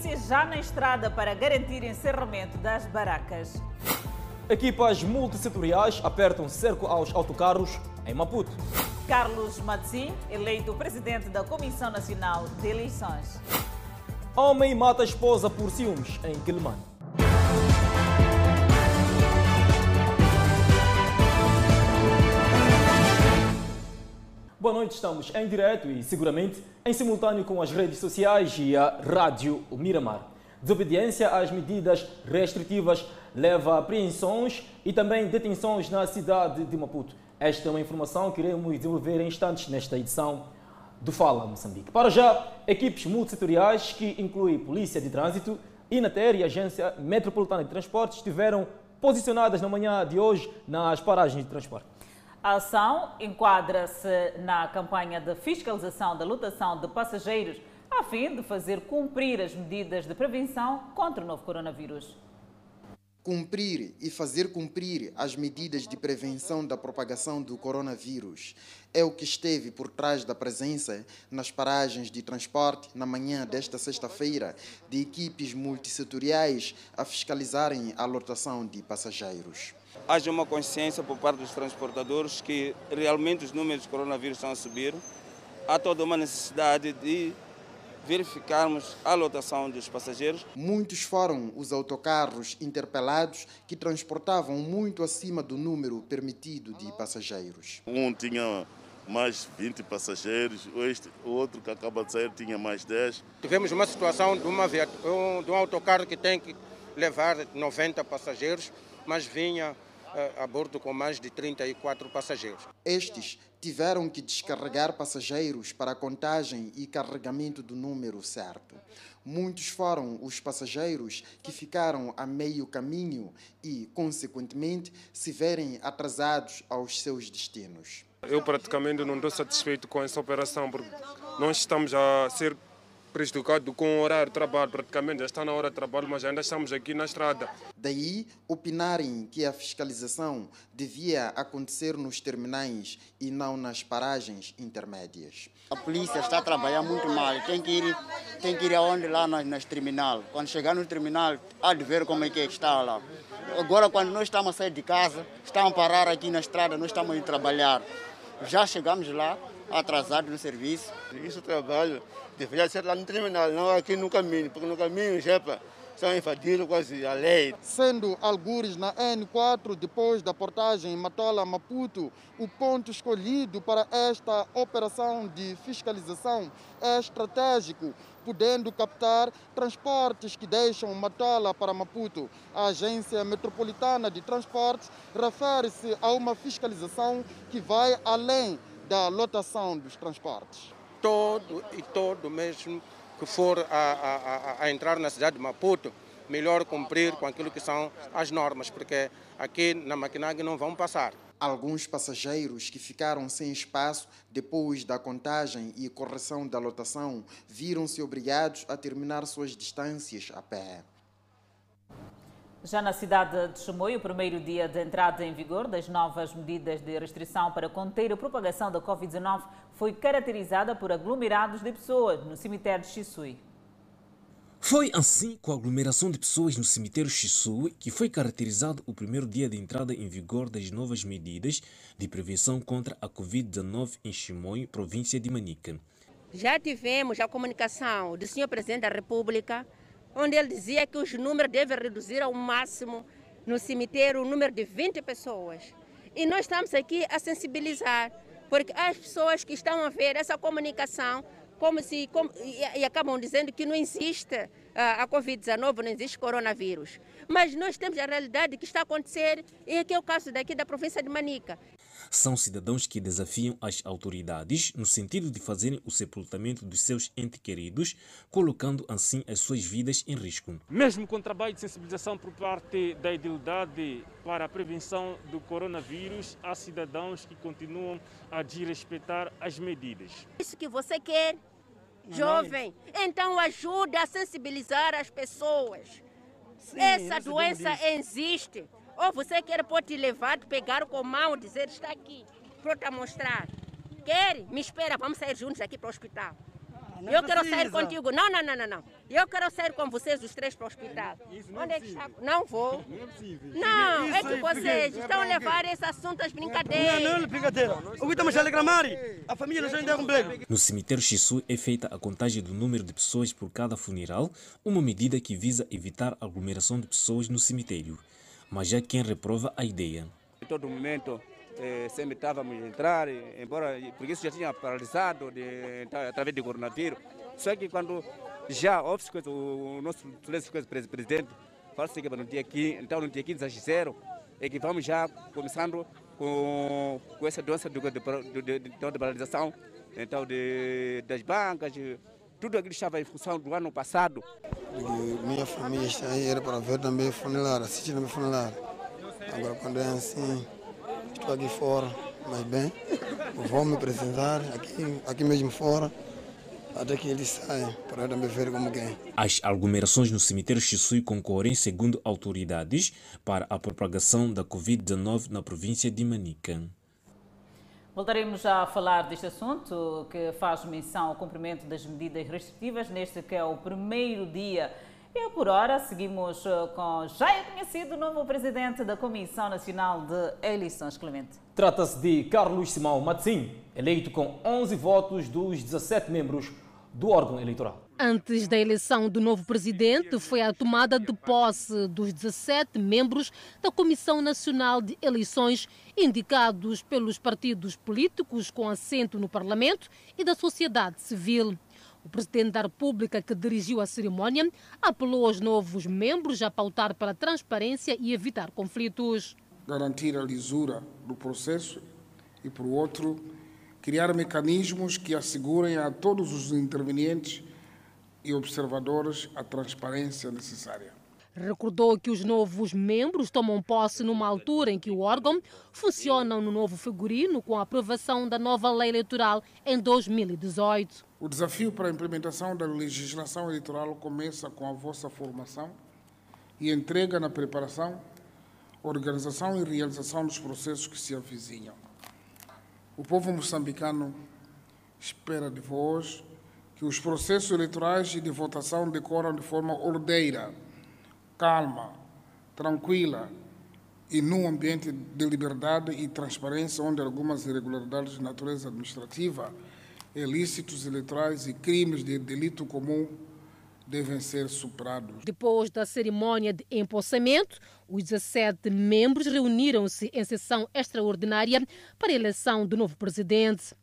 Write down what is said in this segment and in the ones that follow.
polícia já na estrada para garantir encerramento das barracas. Equipas multissetoriais apertam cerco aos autocarros em Maputo. Carlos Matsim, eleito presidente da Comissão Nacional de Eleições. Homem mata a esposa por ciúmes em Quilmane. Boa noite, estamos em direto e seguramente em simultâneo com as redes sociais e a Rádio Miramar. Desobediência às medidas restritivas leva a apreensões e também detenções na cidade de Maputo. Esta é uma informação que iremos desenvolver em instantes nesta edição do Fala Moçambique. Para já, equipes multissetoriais que incluem Polícia de Trânsito, Inater e Agência Metropolitana de Transportes estiveram posicionadas na manhã de hoje nas paragens de transporte. A ação enquadra-se na campanha de fiscalização da lotação de passageiros a fim de fazer cumprir as medidas de prevenção contra o novo coronavírus. Cumprir e fazer cumprir as medidas de prevenção da propagação do coronavírus é o que esteve por trás da presença nas paragens de transporte na manhã desta sexta-feira de equipes multissetoriais a fiscalizarem a lotação de passageiros haja uma consciência por parte dos transportadores que realmente os números de coronavírus estão a subir. Há toda uma necessidade de verificarmos a lotação dos passageiros. Muitos foram os autocarros interpelados que transportavam muito acima do número permitido de passageiros. Um tinha mais 20 passageiros, o outro que acaba de sair tinha mais 10. Tivemos uma situação de, uma, de um autocarro que tem que levar 90 passageiros, mas vinha a bordo com mais de 34 passageiros. Estes tiveram que descarregar passageiros para a contagem e carregamento do número certo. Muitos foram os passageiros que ficaram a meio caminho e, consequentemente, se verem atrasados aos seus destinos. Eu praticamente não estou satisfeito com essa operação porque nós estamos a ser prejudicado com o horário de trabalho. Praticamente já está na hora de trabalho, mas ainda estamos aqui na estrada. Daí opinarem que a fiscalização devia acontecer nos terminais e não nas paragens intermédias. A polícia está a trabalhar muito mal, tem que ir, tem que ir aonde lá nas, nas terminal. Quando chegar no terminal, há de ver como é que está lá. Agora, quando nós estamos a sair de casa, estamos a parar aqui na estrada, nós estamos a ir trabalhar. Já chegamos lá, atrasados no serviço. Isso trabalho deveria ser lá no terminal, não aqui no caminho, porque no caminho já estão invadindo quase a lei. Sendo algures na N4, depois da portagem Matola-Maputo, o ponto escolhido para esta operação de fiscalização é estratégico, podendo captar transportes que deixam Matola para Maputo. A Agência Metropolitana de Transportes refere-se a uma fiscalização que vai além da lotação dos transportes todo e todo mesmo que for a, a, a, entrar na cidade de Maputo, melhor cumprir com aquilo que são as normas, porque aqui na Maquinag não vão passar. Alguns passageiros que ficaram sem espaço depois da contagem e correção da lotação viram-se obrigados a terminar suas distâncias a pé. Já na cidade de Chimoio, o primeiro dia de entrada em vigor das novas medidas de restrição para conter a propagação da Covid-19 foi caracterizada por aglomerados de pessoas no cemitério de Xisui. Foi assim com a aglomeração de pessoas no cemitério Xisui que foi caracterizado o primeiro dia de entrada em vigor das novas medidas de prevenção contra a Covid-19 em Chimoio, província de Manica. Já tivemos a comunicação do senhor presidente da República onde ele dizia que os números devem reduzir ao máximo no cemitério o número de 20 pessoas. E nós estamos aqui a sensibilizar, porque as pessoas que estão a ver essa comunicação como se como, e, e, acabam dizendo que não existe a Covid-19, não existe coronavírus. Mas nós temos a realidade que está a acontecer, e aqui é o caso daqui da província de Manica. São cidadãos que desafiam as autoridades no sentido de fazerem o sepultamento dos seus entes queridos, colocando assim as suas vidas em risco. Mesmo com trabalho de sensibilização por parte da idilidade para a prevenção do coronavírus, há cidadãos que continuam a desrespeitar as medidas. Isso que você quer, jovem, então ajude a sensibilizar as pessoas. Sim, Essa doença existe. Ou você quer pode levar, pegar com a mão, dizer está aqui, pronto a mostrar. Quer? Me espera, vamos sair juntos aqui para o hospital. Não eu quero sair contigo. Não, não, não, não, não. Eu quero sair com vocês os três para o hospital. Onde é que está? Não vou. Não, é que vocês estão a levar esse assunto às brincadeiras. Não, não é brincadeira. O que estamos a reclamar? A família não está completo. No cemitério Xissu é feita a contagem do número de pessoas por cada funeral, uma medida que visa evitar a aglomeração de pessoas no cemitério. Mas há quem reprova a ideia. Em todo momento, eh, sempre estávamos a entrar, embora porque isso já tinha paralisado de, através do coronavírus. Só que quando já houve o nosso presidente falou que no dia 15, então no dia 15 às 0 é que vamos já começando com, com essa doença de, de, de, de, paralisação então de, das bancas, tudo aquilo estava em função do ano passado. Minha família está aí, era para ver também funerária, assistir também funerária. Agora quando é assim, estou aqui fora, mas bem, vou me apresentar aqui, aqui mesmo fora, até que eles saiam, para também ver como é. As aglomerações no cemitério Xisui concorrem, segundo autoridades, para a propagação da Covid-19 na província de Manica. Voltaremos a falar deste assunto que faz menção ao cumprimento das medidas restritivas neste que é o primeiro dia. E por hora seguimos eh, com já é conhecido o novo presidente da Comissão Nacional de Eleições, Clemente. Trata-se de Carlos Simão Matsim, eleito com 11 votos dos 17 membros do órgão eleitoral. Antes da eleição do novo presidente, foi a tomada de posse dos 17 membros da Comissão Nacional de Eleições, indicados pelos partidos políticos com assento no Parlamento e da sociedade civil. O presidente da República, que dirigiu a cerimónia, apelou aos novos membros a pautar pela transparência e evitar conflitos. Garantir a lisura do processo e, por outro, criar mecanismos que assegurem a todos os intervenientes e observadores a transparência necessária. Recordou que os novos membros tomam posse numa altura em que o órgão funciona no novo figurino com a aprovação da nova lei eleitoral em 2018. O desafio para a implementação da legislação eleitoral começa com a vossa formação e entrega na preparação, organização e realização dos processos que se avizinham. O povo moçambicano espera de vós que os processos eleitorais e de votação decoram de forma ordeira, calma, tranquila e num ambiente de liberdade e transparência onde algumas irregularidades de natureza administrativa, ilícitos eleitorais e crimes de delito comum devem ser superados. Depois da cerimônia de empossamento, os 17 membros reuniram-se em sessão extraordinária para a eleição do novo presidente.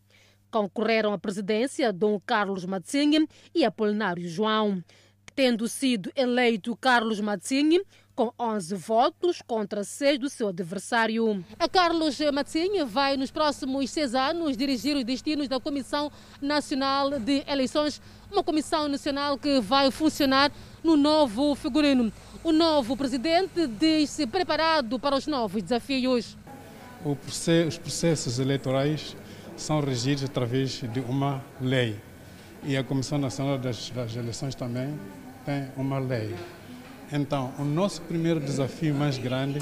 Concorreram à presidência Dom Carlos Matzinha e Apolinário João. Tendo sido eleito Carlos Matzinha, com 11 votos contra 6 do seu adversário. A Carlos Matzinha vai, nos próximos seis anos, dirigir os destinos da Comissão Nacional de Eleições, uma comissão nacional que vai funcionar no novo figurino. O novo presidente diz-se preparado para os novos desafios. os processos eleitorais são regidos através de uma lei. E a Comissão Nacional das Eleições também tem uma lei. Então, o nosso primeiro desafio mais grande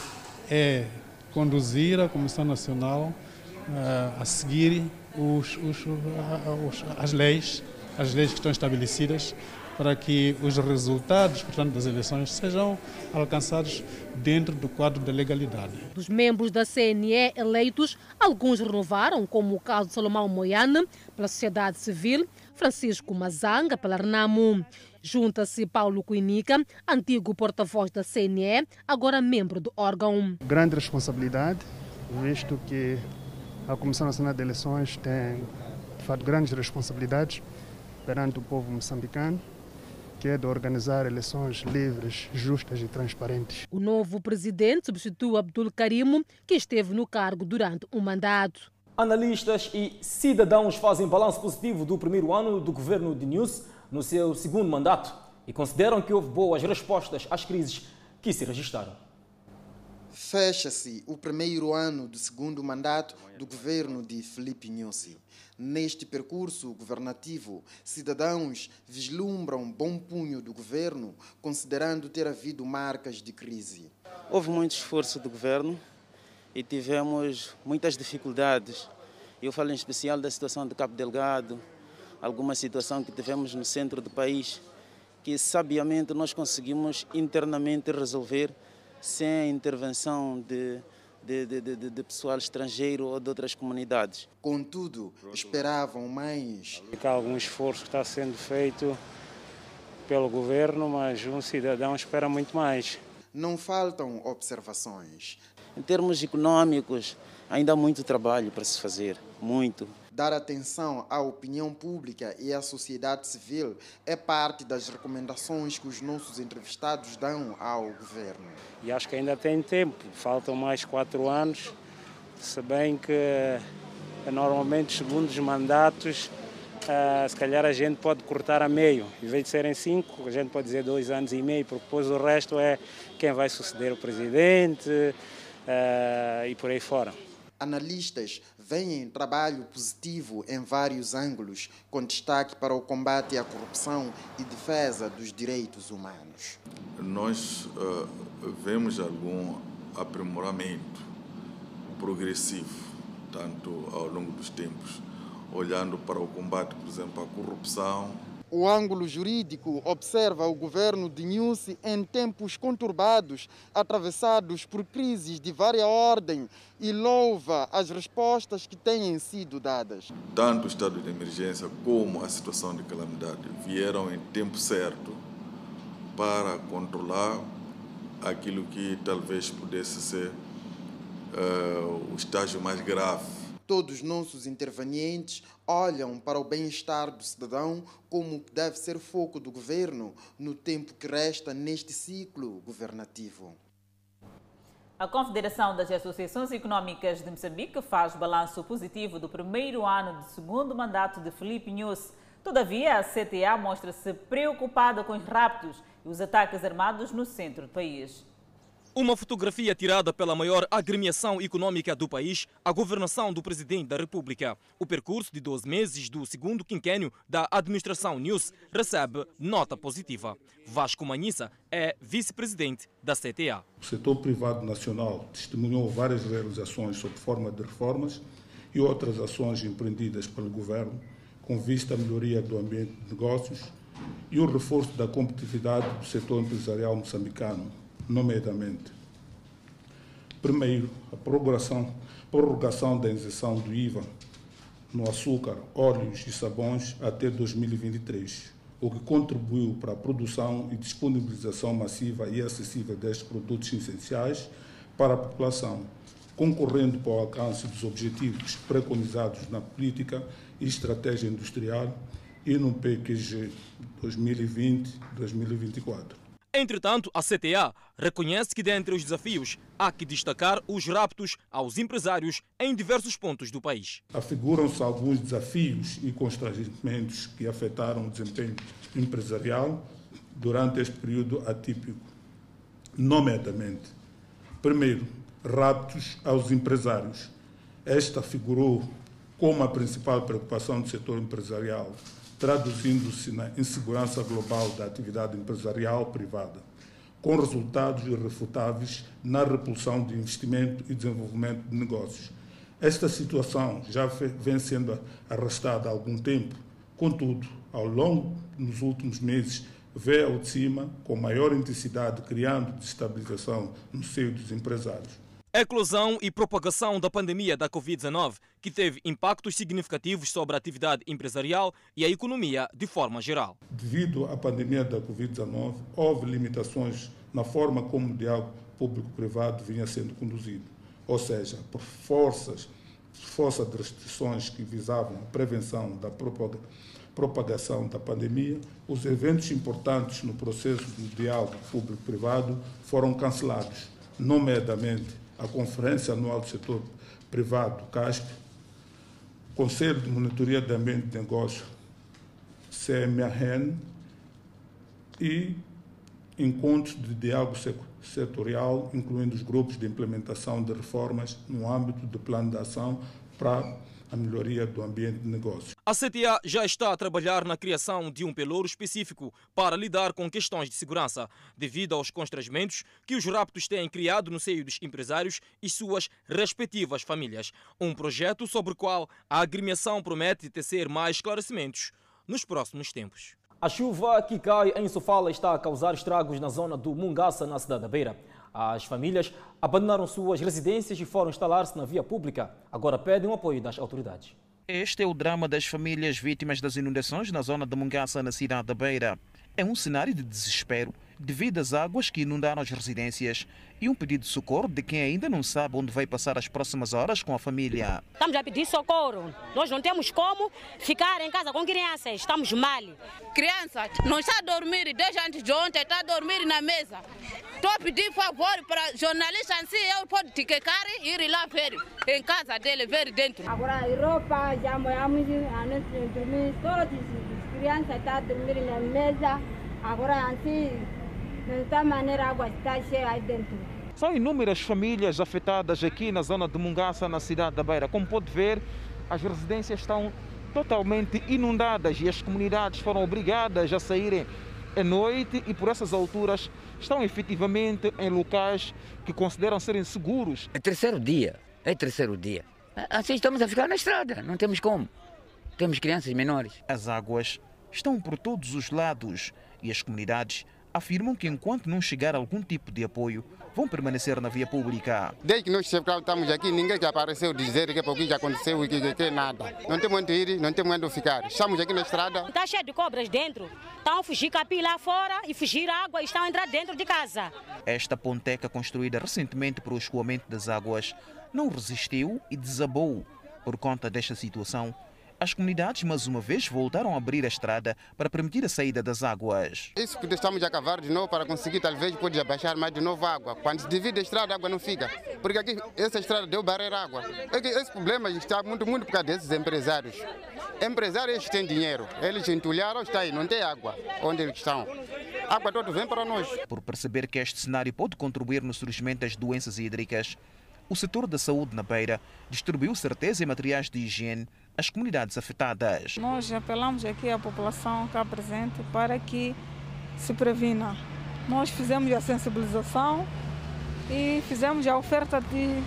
é conduzir a Comissão Nacional uh, a seguir os, os, os, as leis, as leis que estão estabelecidas para que os resultados, portanto, das eleições sejam alcançados dentro do quadro da legalidade. Dos membros da CNE eleitos, alguns renovaram, como o caso de Salomão Moiana, pela sociedade civil, Francisco Mazanga, pela RENAMO. Junta-se Paulo Cuinica, antigo porta-voz da CNE, agora membro do órgão. Grande responsabilidade, visto que a Comissão Nacional de Eleições tem, de fato, grandes responsabilidades perante o povo moçambicano que é de organizar eleições livres, justas e transparentes. O novo presidente substitui Abdul Karimo, que esteve no cargo durante um mandato. Analistas e cidadãos fazem balanço positivo do primeiro ano do governo de News no seu segundo mandato e consideram que houve boas respostas às crises que se registraram. Fecha-se o primeiro ano do segundo mandato do governo de Felipe Nhusi. Neste percurso governativo, cidadãos vislumbram bom punho do governo, considerando ter havido marcas de crise. Houve muito esforço do governo e tivemos muitas dificuldades. Eu falo em especial da situação de Cabo Delgado, alguma situação que tivemos no centro do país, que sabiamente nós conseguimos internamente resolver sem a intervenção de, de, de, de, de pessoal estrangeiro ou de outras comunidades. Contudo, esperavam mais. Há algum esforço que está sendo feito pelo governo, mas um cidadão espera muito mais. Não faltam observações. Em termos econômicos, ainda há muito trabalho para se fazer, muito. Dar atenção à opinião pública e à sociedade civil é parte das recomendações que os nossos entrevistados dão ao governo. E acho que ainda tem tempo, faltam mais quatro anos, se bem que eh, normalmente, segundo os mandatos, Uh, se calhar a gente pode cortar a meio, em vez de serem cinco, a gente pode dizer dois anos e meio, porque depois o resto é quem vai suceder o presidente uh, e por aí fora. Analistas veem trabalho positivo em vários ângulos, com destaque para o combate à corrupção e defesa dos direitos humanos. Nós uh, vemos algum aprimoramento progressivo, tanto ao longo dos tempos olhando para o combate, por exemplo, à corrupção. O ângulo jurídico observa o governo de Nussi em tempos conturbados, atravessados por crises de várias ordem e louva as respostas que têm sido dadas. Tanto o estado de emergência como a situação de calamidade vieram em tempo certo para controlar aquilo que talvez pudesse ser uh, o estágio mais grave Todos os nossos intervenientes olham para o bem-estar do cidadão como deve ser foco do governo no tempo que resta neste ciclo governativo. A Confederação das Associações Econômicas de Moçambique faz balanço positivo do primeiro ano de segundo mandato de Felipe Nunes. Todavia, a CTA mostra-se preocupada com os raptos e os ataques armados no centro do país. Uma fotografia tirada pela maior agremiação econômica do país, a governação do presidente da República. O percurso de 12 meses do segundo quinquênio da administração News recebe nota positiva. Vasco Manissa é vice-presidente da CTA. O setor privado nacional testemunhou várias realizações sob forma de reformas e outras ações empreendidas pelo governo com vista à melhoria do ambiente de negócios e o reforço da competitividade do setor empresarial moçambicano nomeadamente, primeiro, a prorrogação, prorrogação da isenção do IVA no açúcar, óleos e sabões até 2023, o que contribuiu para a produção e disponibilização massiva e acessível destes produtos essenciais para a população, concorrendo para o alcance dos objetivos preconizados na política e estratégia industrial e no PQG 2020-2024. Entretanto, a CTA reconhece que, dentre os desafios, há que destacar os raptos aos empresários em diversos pontos do país. Afiguram-se alguns desafios e constrangimentos que afetaram o desempenho empresarial durante este período atípico, nomeadamente, primeiro, raptos aos empresários. Esta figurou como a principal preocupação do setor empresarial traduzindo-se na insegurança global da atividade empresarial privada, com resultados irrefutáveis na repulsão de investimento e desenvolvimento de negócios. Esta situação já vem sendo arrastada há algum tempo, contudo, ao longo dos últimos meses, vê ao de cima com maior intensidade, criando desestabilização no seio dos empresários. A eclosão e propagação da pandemia da Covid-19, que teve impactos significativos sobre a atividade empresarial e a economia de forma geral. Devido à pandemia da Covid-19, houve limitações na forma como o diálogo público-privado vinha sendo conduzido. Ou seja, por forças, força de restrições que visavam a prevenção da propagação da pandemia, os eventos importantes no processo do diálogo público-privado foram cancelados, nomeadamente a Conferência Anual do Setor Privado, CASP, Conselho de Monitoria de Ambiente de Negócio, CMAN, e encontros de diálogo setorial, incluindo os grupos de implementação de reformas no âmbito do plano de ação para a melhoria do ambiente de negócio. A CTA já está a trabalhar na criação de um pelouro específico para lidar com questões de segurança, devido aos constrangimentos que os raptos têm criado no seio dos empresários e suas respectivas famílias. Um projeto sobre o qual a agremiação promete tecer mais esclarecimentos nos próximos tempos. A chuva que cai em Sofala está a causar estragos na zona do Mungaça, na cidade da Beira. As famílias abandonaram suas residências e foram instalar-se na via pública. Agora pedem o apoio das autoridades. Este é o drama das famílias vítimas das inundações na zona de Mungaça, na cidade da Beira. É um cenário de desespero devido às águas que inundaram as residências e um pedido de socorro de quem ainda não sabe onde vai passar as próximas horas com a família. Estamos a pedir socorro. Nós não temos como ficar em casa com crianças. Estamos mal. Criança, não está a dormir desde antes de ontem, está a dormir na mesa. Estou a pedir favor para jornalista assim, eu posso te quecar e ir lá ver em casa dele, ver dentro. Agora a roupa, já moramos a noite dormir, todas as crianças estão a dormir na mesa. Agora assim, de tal maneira a água está cheia aí dentro. São inúmeras famílias afetadas aqui na zona de Mungaça, na cidade da Beira. Como pode ver, as residências estão totalmente inundadas e as comunidades foram obrigadas a saírem à noite e por essas alturas estão efetivamente em locais que consideram serem seguros. É terceiro dia, é terceiro dia. Assim estamos a ficar na estrada, não temos como. Temos crianças menores. As águas estão por todos os lados e as comunidades afirmam que enquanto não chegar algum tipo de apoio, vão permanecer na via pública. Desde que nós estamos aqui, ninguém já apareceu dizer que o que já aconteceu e que, que, que nada. Não temos onde ir, não temos onde ficar. Estamos aqui na estrada. Está cheio de cobras dentro. Estão a fugir capim lá fora e fugir água e estão a entrar dentro de casa. Esta ponteca construída recentemente para o escoamento das águas não resistiu e desabou. Por conta desta situação, as comunidades mais uma vez voltaram a abrir a estrada para permitir a saída das águas. Isso que estamos a cavar de novo para conseguir talvez pode abaixar mais de novo a água. Quando se divide a estrada, a água não fica. Porque aqui essa estrada deu barreira água. É que esse problema está muito, muito por causa desses empresários. Empresários têm dinheiro, eles entulharam, está aí, não tem água onde eles estão. A água toda vem para nós. Por perceber que este cenário pode contribuir no surgimento das doenças hídricas, o setor da saúde na Beira distribuiu certeza e materiais de higiene às comunidades afetadas. Nós apelamos aqui à população cá presente para que se previna. Nós fizemos a sensibilização e fizemos a oferta de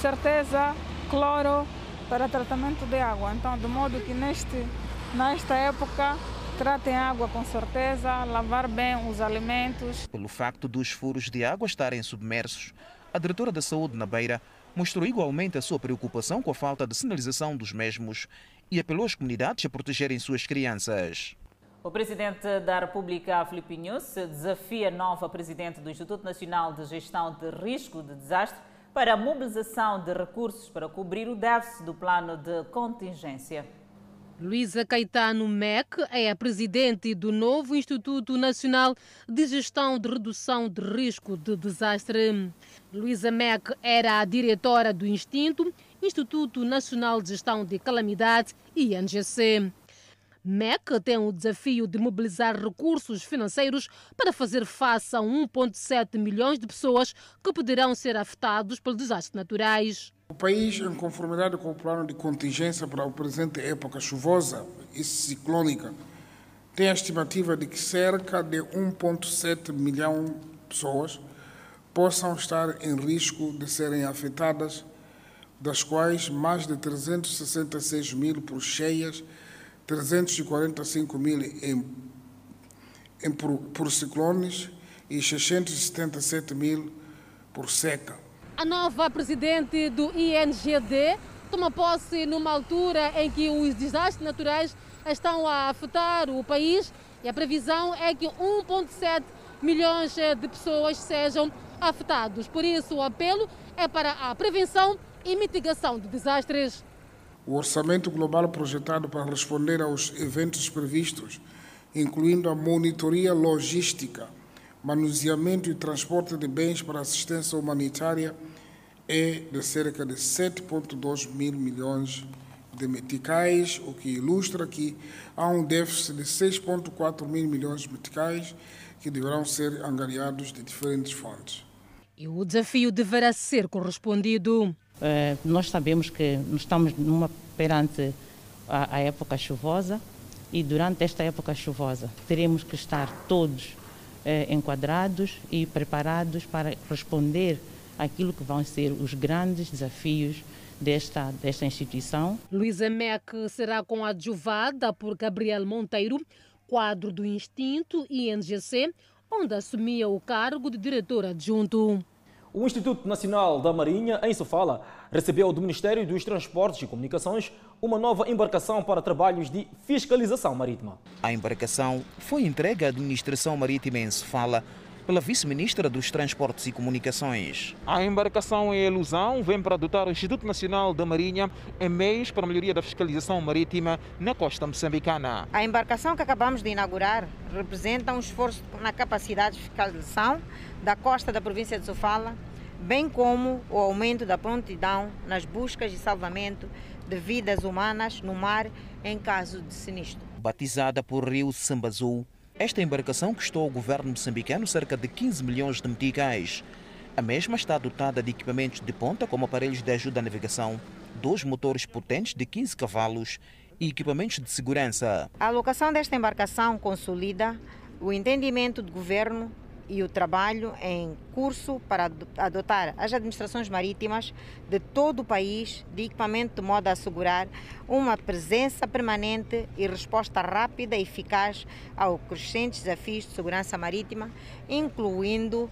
certeza, cloro para tratamento de água. Então, de modo que neste, nesta época tratem água com certeza, lavar bem os alimentos. Pelo facto dos furos de água estarem submersos, a diretora da Saúde na Beira mostrou igualmente a sua preocupação com a falta de sinalização dos mesmos e apelou às comunidades a protegerem suas crianças. O presidente da República, Filipe Nunes, desafia a nova presidente do Instituto Nacional de Gestão de Risco de Desastre para a mobilização de recursos para cobrir o déficit do plano de contingência. Luísa Caetano MEC é a presidente do novo Instituto Nacional de Gestão de Redução de Risco de Desastre. Luísa MEC era a diretora do Instinto, Instituto Nacional de Gestão de Calamidades, INGC. MEC tem o desafio de mobilizar recursos financeiros para fazer face a 1,7 milhões de pessoas que poderão ser afetados pelos desastres naturais. O país, em conformidade com o plano de contingência para a presente época chuvosa e ciclônica, tem a estimativa de que cerca de 1,7 milhão de pessoas possam estar em risco de serem afetadas, das quais mais de 366 mil por cheias, 345 mil em, em por, por ciclones e 677 mil por seca. A nova presidente do INGD toma posse numa altura em que os desastres naturais estão a afetar o país e a previsão é que 1,7 milhões de pessoas sejam afetados. Por isso, o apelo é para a prevenção e mitigação de desastres. O orçamento global projetado para responder aos eventos previstos, incluindo a monitoria logística, manuseamento e transporte de bens para assistência humanitária, é de cerca de 7,2 mil milhões de meticais, o que ilustra que há um déficit de 6,4 mil milhões de meticais que deverão ser angariados de diferentes fontes. E o desafio deverá ser correspondido. É, nós sabemos que estamos numa, perante a, a época chuvosa e durante esta época chuvosa teremos que estar todos é, enquadrados e preparados para responder aquilo que vão ser os grandes desafios desta, desta instituição. Luísa Meck será coadjuvada por Gabriel Monteiro, quadro do Instinto INGC, onde assumia o cargo de diretor adjunto. O Instituto Nacional da Marinha, em Sofala, recebeu do Ministério dos Transportes e Comunicações uma nova embarcação para trabalhos de fiscalização marítima. A embarcação foi entregue à Administração Marítima em Sofala pela Vice-Ministra dos Transportes e Comunicações. A embarcação em ilusão vem para dotar o Instituto Nacional da Marinha em meios para a melhoria da fiscalização marítima na costa moçambicana. A embarcação que acabamos de inaugurar representa um esforço na capacidade de fiscalização da costa da província de Sofala, bem como o aumento da prontidão nas buscas e salvamento de vidas humanas no mar em caso de sinistro. Batizada por Rio Sambazul, esta embarcação custou ao governo moçambicano cerca de 15 milhões de meticais. A mesma está dotada de equipamentos de ponta, como aparelhos de ajuda à navegação, dois motores potentes de 15 cavalos e equipamentos de segurança. A alocação desta embarcação consolida o entendimento do governo e o trabalho em curso para adotar as administrações marítimas de todo o país de equipamento de modo a assegurar uma presença permanente e resposta rápida e eficaz aos crescentes desafios de segurança marítima, incluindo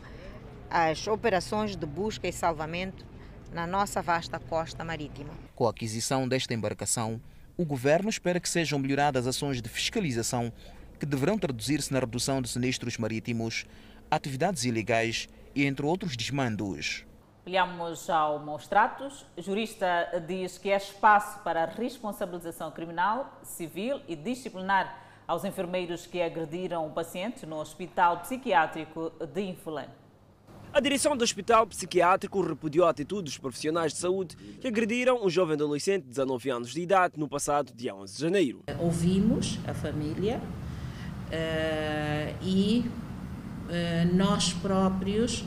as operações de busca e salvamento na nossa vasta costa marítima. Com a aquisição desta embarcação, o governo espera que sejam melhoradas ações de fiscalização que deverão traduzir-se na redução de sinistros marítimos atividades ilegais e entre outros desmandos. Olhamos ao Maus Tratos. O jurista diz que é espaço para a responsabilização criminal, civil e disciplinar aos enfermeiros que agrediram o paciente no Hospital Psiquiátrico de Infolã. A direção do Hospital Psiquiátrico repudiou a atitude dos profissionais de saúde que agrediram um jovem adolescente de 19 anos de idade no passado dia 11 de janeiro. Ouvimos a família uh, e nós próprios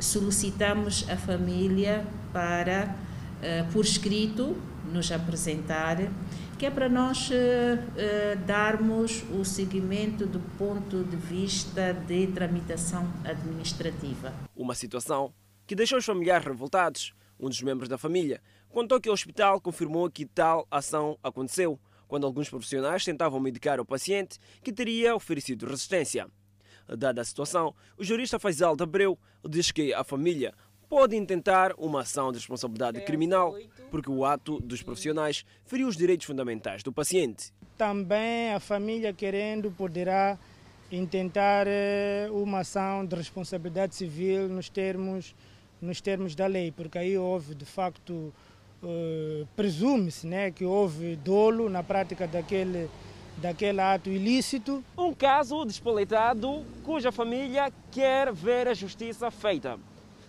solicitamos a família para, eh, por escrito, nos apresentar, que é para nós eh, darmos o seguimento do ponto de vista de tramitação administrativa. Uma situação que deixou os familiares revoltados. Um dos membros da família contou que o hospital confirmou que tal ação aconteceu quando alguns profissionais tentavam medicar o paciente que teria oferecido resistência. Dada a situação, o jurista Faisal de Abreu diz que a família pode intentar uma ação de responsabilidade criminal porque o ato dos profissionais feriu os direitos fundamentais do paciente. Também a família querendo poderá intentar eh, uma ação de responsabilidade civil nos termos, nos termos da lei, porque aí houve de facto, uh, presume-se né, que houve dolo na prática daquele daquele ato ilícito. Um caso despoleitado cuja família quer ver a justiça feita.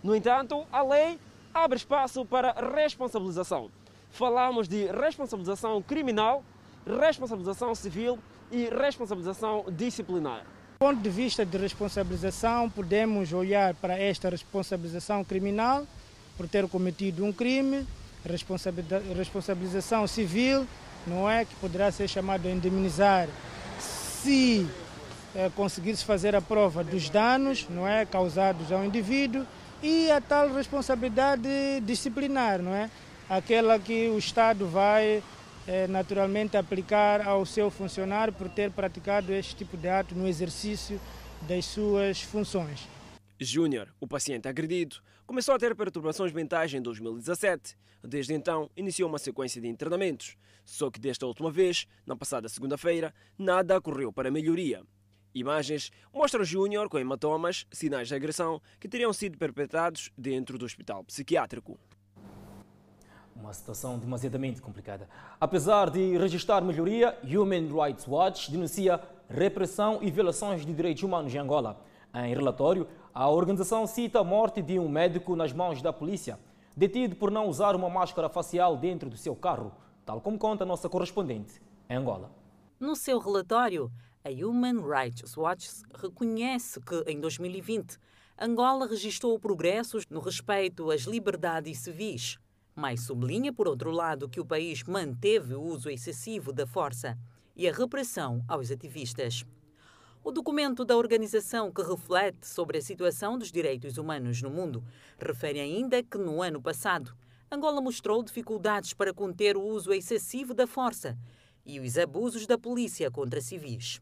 No entanto, a lei abre espaço para responsabilização. Falamos de responsabilização criminal, responsabilização civil e responsabilização disciplinar. Do ponto de vista de responsabilização, podemos olhar para esta responsabilização criminal por ter cometido um crime, responsabilização civil não é? Que poderá ser chamado a indemnizar se é, conseguir-se fazer a prova dos danos, não é? Causados ao indivíduo e a tal responsabilidade disciplinar, não é? Aquela que o Estado vai é, naturalmente aplicar ao seu funcionário por ter praticado este tipo de ato no exercício das suas funções. Júnior, o paciente agredido, começou a ter perturbações mentais em 2017. Desde então, iniciou uma sequência de internamentos. Só que desta última vez, na passada segunda-feira, nada ocorreu para melhoria. Imagens mostram Júnior com hematomas, sinais de agressão que teriam sido perpetrados dentro do hospital psiquiátrico. Uma situação demasiadamente complicada. Apesar de registrar melhoria, Human Rights Watch denuncia repressão e violações de direitos humanos em Angola. Em relatório, a organização cita a morte de um médico nas mãos da polícia, detido por não usar uma máscara facial dentro do seu carro tal como conta a nossa correspondente em Angola. No seu relatório, a Human Rights Watch reconhece que, em 2020, Angola registrou progressos no respeito às liberdades civis, mas sublinha, por outro lado, que o país manteve o uso excessivo da força e a repressão aos ativistas. O documento da organização que reflete sobre a situação dos direitos humanos no mundo refere ainda que, no ano passado, Angola mostrou dificuldades para conter o uso excessivo da força e os abusos da polícia contra civis.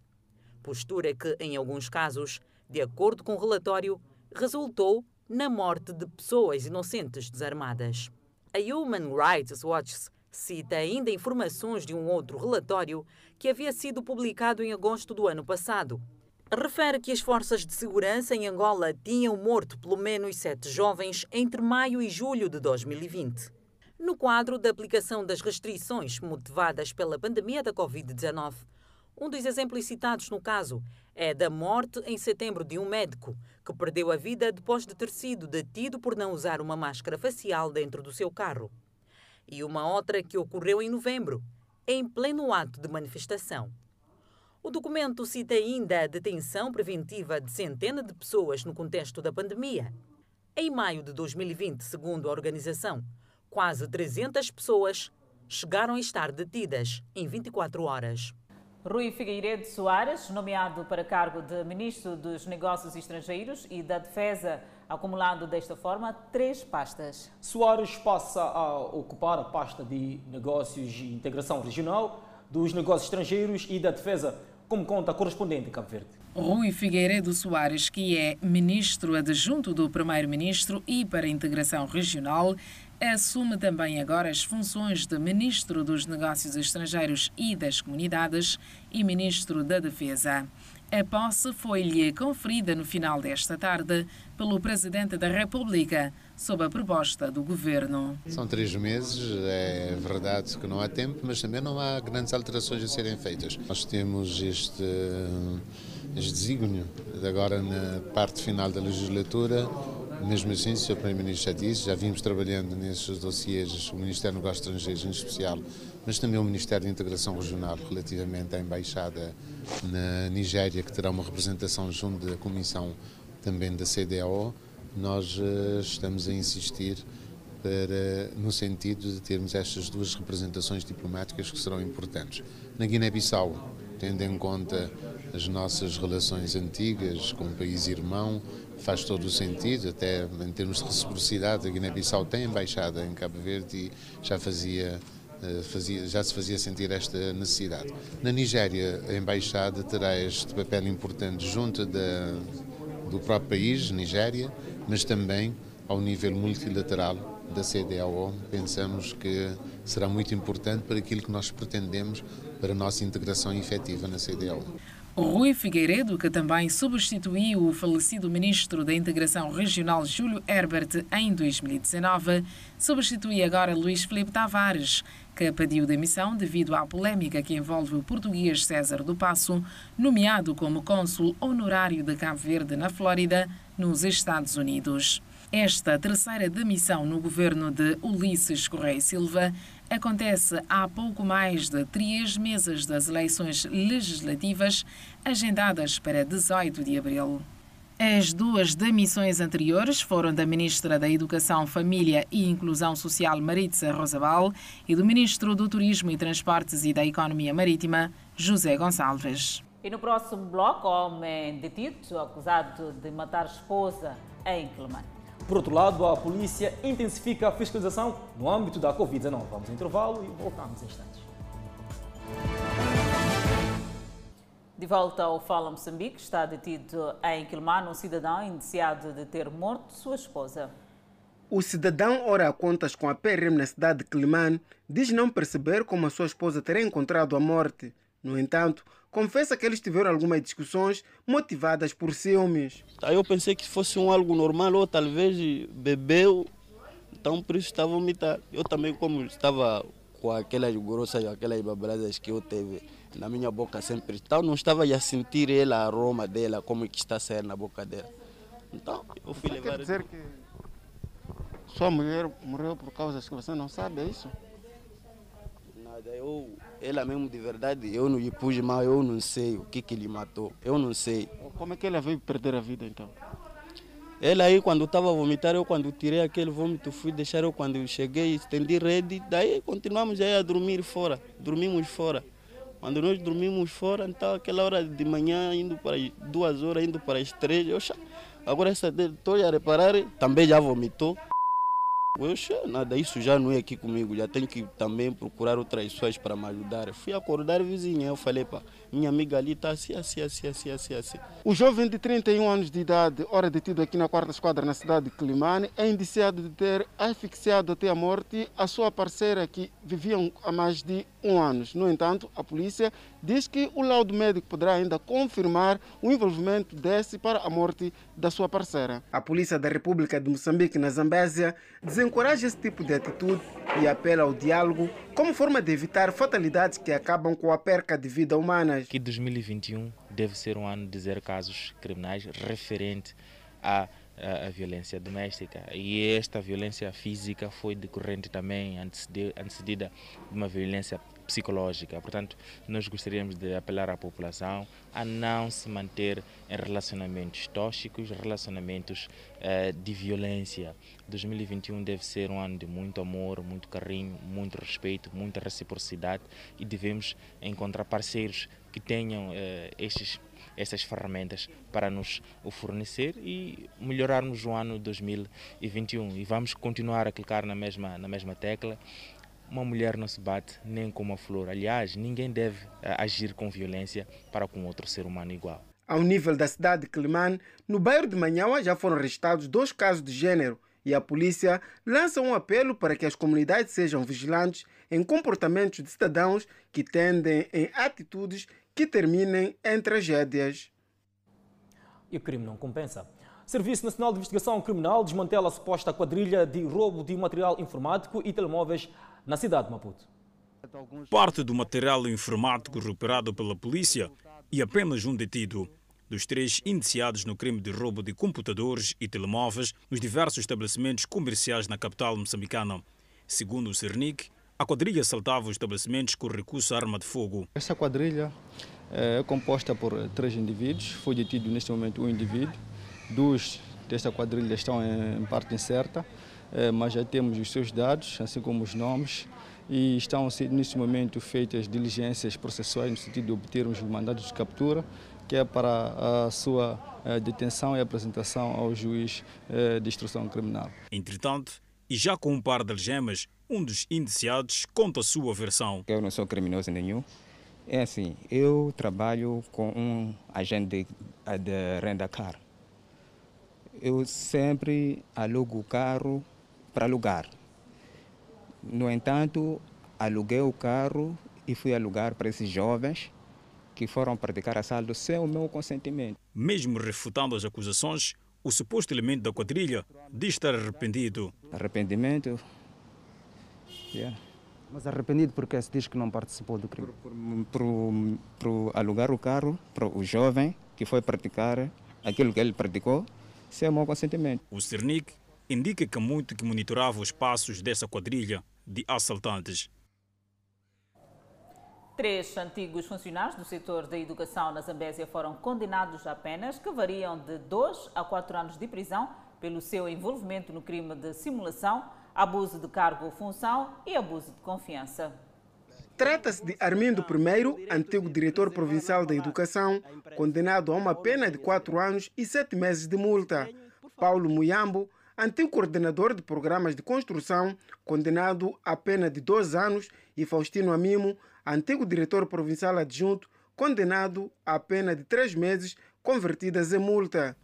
Postura que, em alguns casos, de acordo com o relatório, resultou na morte de pessoas inocentes desarmadas. A Human Rights Watch cita ainda informações de um outro relatório que havia sido publicado em agosto do ano passado. Refere que as forças de segurança em Angola tinham morto pelo menos sete jovens entre maio e julho de 2020. No quadro da aplicação das restrições motivadas pela pandemia da Covid-19, um dos exemplos citados no caso é da morte em setembro de um médico que perdeu a vida depois de ter sido detido por não usar uma máscara facial dentro do seu carro. E uma outra que ocorreu em novembro, em pleno ato de manifestação. O documento cita ainda a detenção preventiva de centenas de pessoas no contexto da pandemia. Em maio de 2020, segundo a organização, quase 300 pessoas chegaram a estar detidas em 24 horas. Rui Figueiredo Soares, nomeado para cargo de Ministro dos Negócios Estrangeiros e da Defesa, acumulando desta forma três pastas. Soares passa a ocupar a pasta de Negócios e Integração Regional, dos Negócios Estrangeiros e da Defesa, como conta a correspondente de Cabo Verde. Rui Figueiredo Soares, que é ministro adjunto do primeiro-ministro e para a integração regional, assume também agora as funções de Ministro dos Negócios Estrangeiros e das Comunidades e Ministro da Defesa. A posse foi-lhe conferida no final desta tarde pelo Presidente da República, sob a proposta do Governo. São três meses, é verdade que não há tempo, mas também não há grandes alterações a serem feitas. Nós temos este, este desígnio agora na parte final da legislatura mesmo assim, o Sr. Primeiro-Ministro já disse, já vimos trabalhando nesses dossiês, o Ministério dos Negócios Estrangeiros em especial, mas também o Ministério de Integração Regional relativamente à Embaixada na Nigéria, que terá uma representação junto da Comissão também da CDAO. Nós uh, estamos a insistir para, no sentido de termos estas duas representações diplomáticas que serão importantes. Na Guiné-Bissau, tendo em conta as nossas relações antigas com o país irmão, faz todo o sentido, até em termos de reciprocidade, a Guiné-Bissau tem embaixada em Cabo Verde e já fazia, eh, fazia, já se fazia sentir esta necessidade. Na Nigéria, a embaixada terá este papel importante junto da, do próprio país, Nigéria, mas também ao nível multilateral da CDAO. Pensamos que será muito importante para aquilo que nós pretendemos para a nossa integração efetiva na CDAO. Rui Figueiredo, que também substituiu o falecido ministro da Integração Regional Júlio Herbert em 2019, substitui agora Luís Felipe Tavares, que pediu demissão devido à polémica que envolve o português César do Passo, nomeado como cônsul honorário de Cabo Verde na Flórida, nos Estados Unidos. Esta terceira demissão no governo de Ulisses Correia Silva acontece há pouco mais de três meses das eleições legislativas agendadas para 18 de abril. As duas demissões anteriores foram da Ministra da Educação, Família e Inclusão Social, Maritza Rosabal, e do Ministro do Turismo e Transportes e da Economia Marítima, José Gonçalves. E no próximo bloco, homem detido acusado de matar esposa em Quelimane. Por outro lado, a polícia intensifica a fiscalização no âmbito da Covid-19. Vamos ao intervalo e voltamos em instantes. De volta ao Fala Moçambique, está detido em Quilmano um cidadão indiciado de ter morto sua esposa. O cidadão ora a contas com a PRM na cidade de Quilmano diz não perceber como a sua esposa terá encontrado a morte. No entanto, confessa que eles tiveram algumas discussões motivadas por ciúmes. Aí eu pensei que fosse um algo normal ou talvez bebeu, então por isso estava a vomitar. Eu também, como estava com aquelas grossas, aquelas babeladas que eu teve na minha boca sempre, então não estava a sentir ela, a aroma dela, como que está a sair na boca dela. Então eu fui Você levar... Quer dizer que sua mulher morreu por causa que você não sabe, é isso? Nada, eu, ela mesmo de verdade, eu não lhe pus mal, eu não sei o que que lhe matou, eu não sei. Como é que ela veio perder a vida então? Ela aí quando estava a vomitar, eu quando tirei aquele vômito, fui deixar eu quando eu cheguei, estendi rede, daí continuamos aí a dormir fora, dormimos fora. Quando nós dormimos fora, então aquela hora de manhã, indo para as duas horas, indo para as três, eu agora essa estou a reparar, também já vomitou. Oxe, nada, isso já não é aqui comigo, já tenho que também procurar outras pessoas para me ajudar. Fui acordar vizinha, eu falei, pá, minha amiga ali está assim, assim, assim, assim, assim, assim. O jovem de 31 anos de idade, ora detido aqui na quarta esquadra na cidade de Climane, é indiciado de ter asfixiado até a morte a sua parceira que viviam há mais de um ano. No entanto, a polícia diz que o laudo médico poderá ainda confirmar o envolvimento desse para a morte da sua parceira. A polícia da República de Moçambique, na Zambésia, desencoraja esse tipo de atitude e apela ao diálogo como forma de evitar fatalidades que acabam com a perca de vidas humanas. Que 2021 deve ser um ano de zero casos criminais referente à a, a, violência doméstica e esta violência física foi decorrente também antecedida de uma violência psicológica. Portanto, nós gostaríamos de apelar à população a não se manter em relacionamentos tóxicos, relacionamentos uh, de violência. 2021 deve ser um ano de muito amor, muito carinho, muito respeito, muita reciprocidade e devemos encontrar parceiros que tenham uh, estes essas ferramentas para nos o fornecer e melhorarmos o ano 2021 e vamos continuar a clicar na mesma na mesma tecla uma mulher não se bate nem com uma flor. Aliás, ninguém deve eh, agir com violência para com outro ser humano igual. Ao nível da cidade de Climane, no bairro de Manhaua já foram registrados dois casos de gênero e a polícia lança um apelo para que as comunidades sejam vigilantes em comportamentos de cidadãos que tendem em atitudes que terminem em tragédias. E o crime não compensa. Serviço Nacional de Investigação Criminal desmantela a suposta quadrilha de roubo de material informático e telemóveis na cidade de Maputo. Parte do material informático recuperado pela polícia e apenas um detido dos três indiciados no crime de roubo de computadores e telemóveis nos diversos estabelecimentos comerciais na capital moçambicana. Segundo o Cernic, a quadrilha assaltava os estabelecimentos com recurso à arma de fogo. Essa quadrilha é composta por três indivíduos. Foi detido neste momento um indivíduo. Dois desta quadrilha estão em parte incerta. Eh, mas já temos os seus dados, assim como os nomes, e estão neste momento feitas diligências processuais no sentido de obtermos o mandato de captura, que é para a sua eh, detenção e apresentação ao juiz eh, de instrução criminal. Entretanto, e já com um par de algemas, um dos indiciados conta a sua versão. Eu não sou criminoso nenhum. É assim, eu trabalho com um agente de, de renda car. Eu sempre alugo o carro para alugar. No entanto, aluguei o carro e fui alugar para esses jovens que foram praticar assalto sem o meu consentimento. Mesmo refutando as acusações, o suposto elemento da quadrilha diz estar arrependido. Arrependimento? Yeah. Mas arrependido porque se diz que não participou do crime? Por, por alugar o carro para o jovem que foi praticar aquilo que ele praticou sem o meu consentimento. O Cernic indica que muito que monitorava os passos dessa quadrilha de assaltantes. Três antigos funcionários do setor da educação na Zambésia foram condenados a penas que variam de 2 a 4 anos de prisão pelo seu envolvimento no crime de simulação, abuso de cargo ou função e abuso de confiança. Trata-se de Armindo I, antigo diretor provincial da educação, condenado a uma pena de 4 anos e 7 meses de multa. Paulo Muyambo, antigo coordenador de programas de construção, condenado a pena de dois anos, e Faustino Amimo, antigo diretor provincial adjunto, condenado a pena de três meses, convertidas em multa.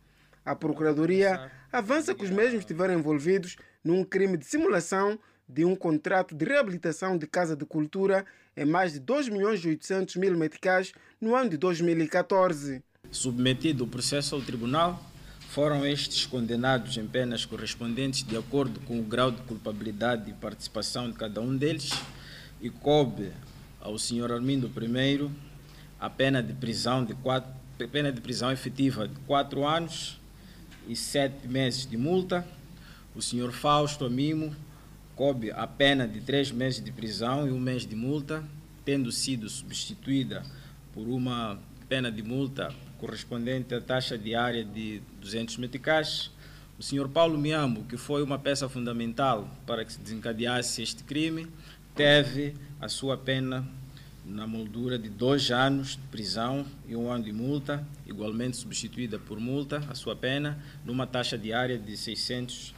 A Procuradoria avança que os mesmos estiveram envolvidos num crime de simulação de um contrato de reabilitação de Casa de Cultura em mais de 2 milhões e 800 mil meticais no ano de 2014. Submetido o processo ao tribunal, foram estes condenados em penas correspondentes de acordo com o grau de culpabilidade e participação de cada um deles e coube ao senhor Armindo I a pena de prisão de quatro, pena de prisão efetiva de quatro anos e sete meses de multa. O senhor Fausto Amimo coube a pena de três meses de prisão e um mês de multa, tendo sido substituída por uma pena de multa correspondente à taxa diária de 200 meticais. O senhor Paulo Miambo, que foi uma peça fundamental para que se desencadeasse este crime, teve a sua pena na moldura de dois anos de prisão e um ano de multa, igualmente substituída por multa, a sua pena, numa taxa diária de 600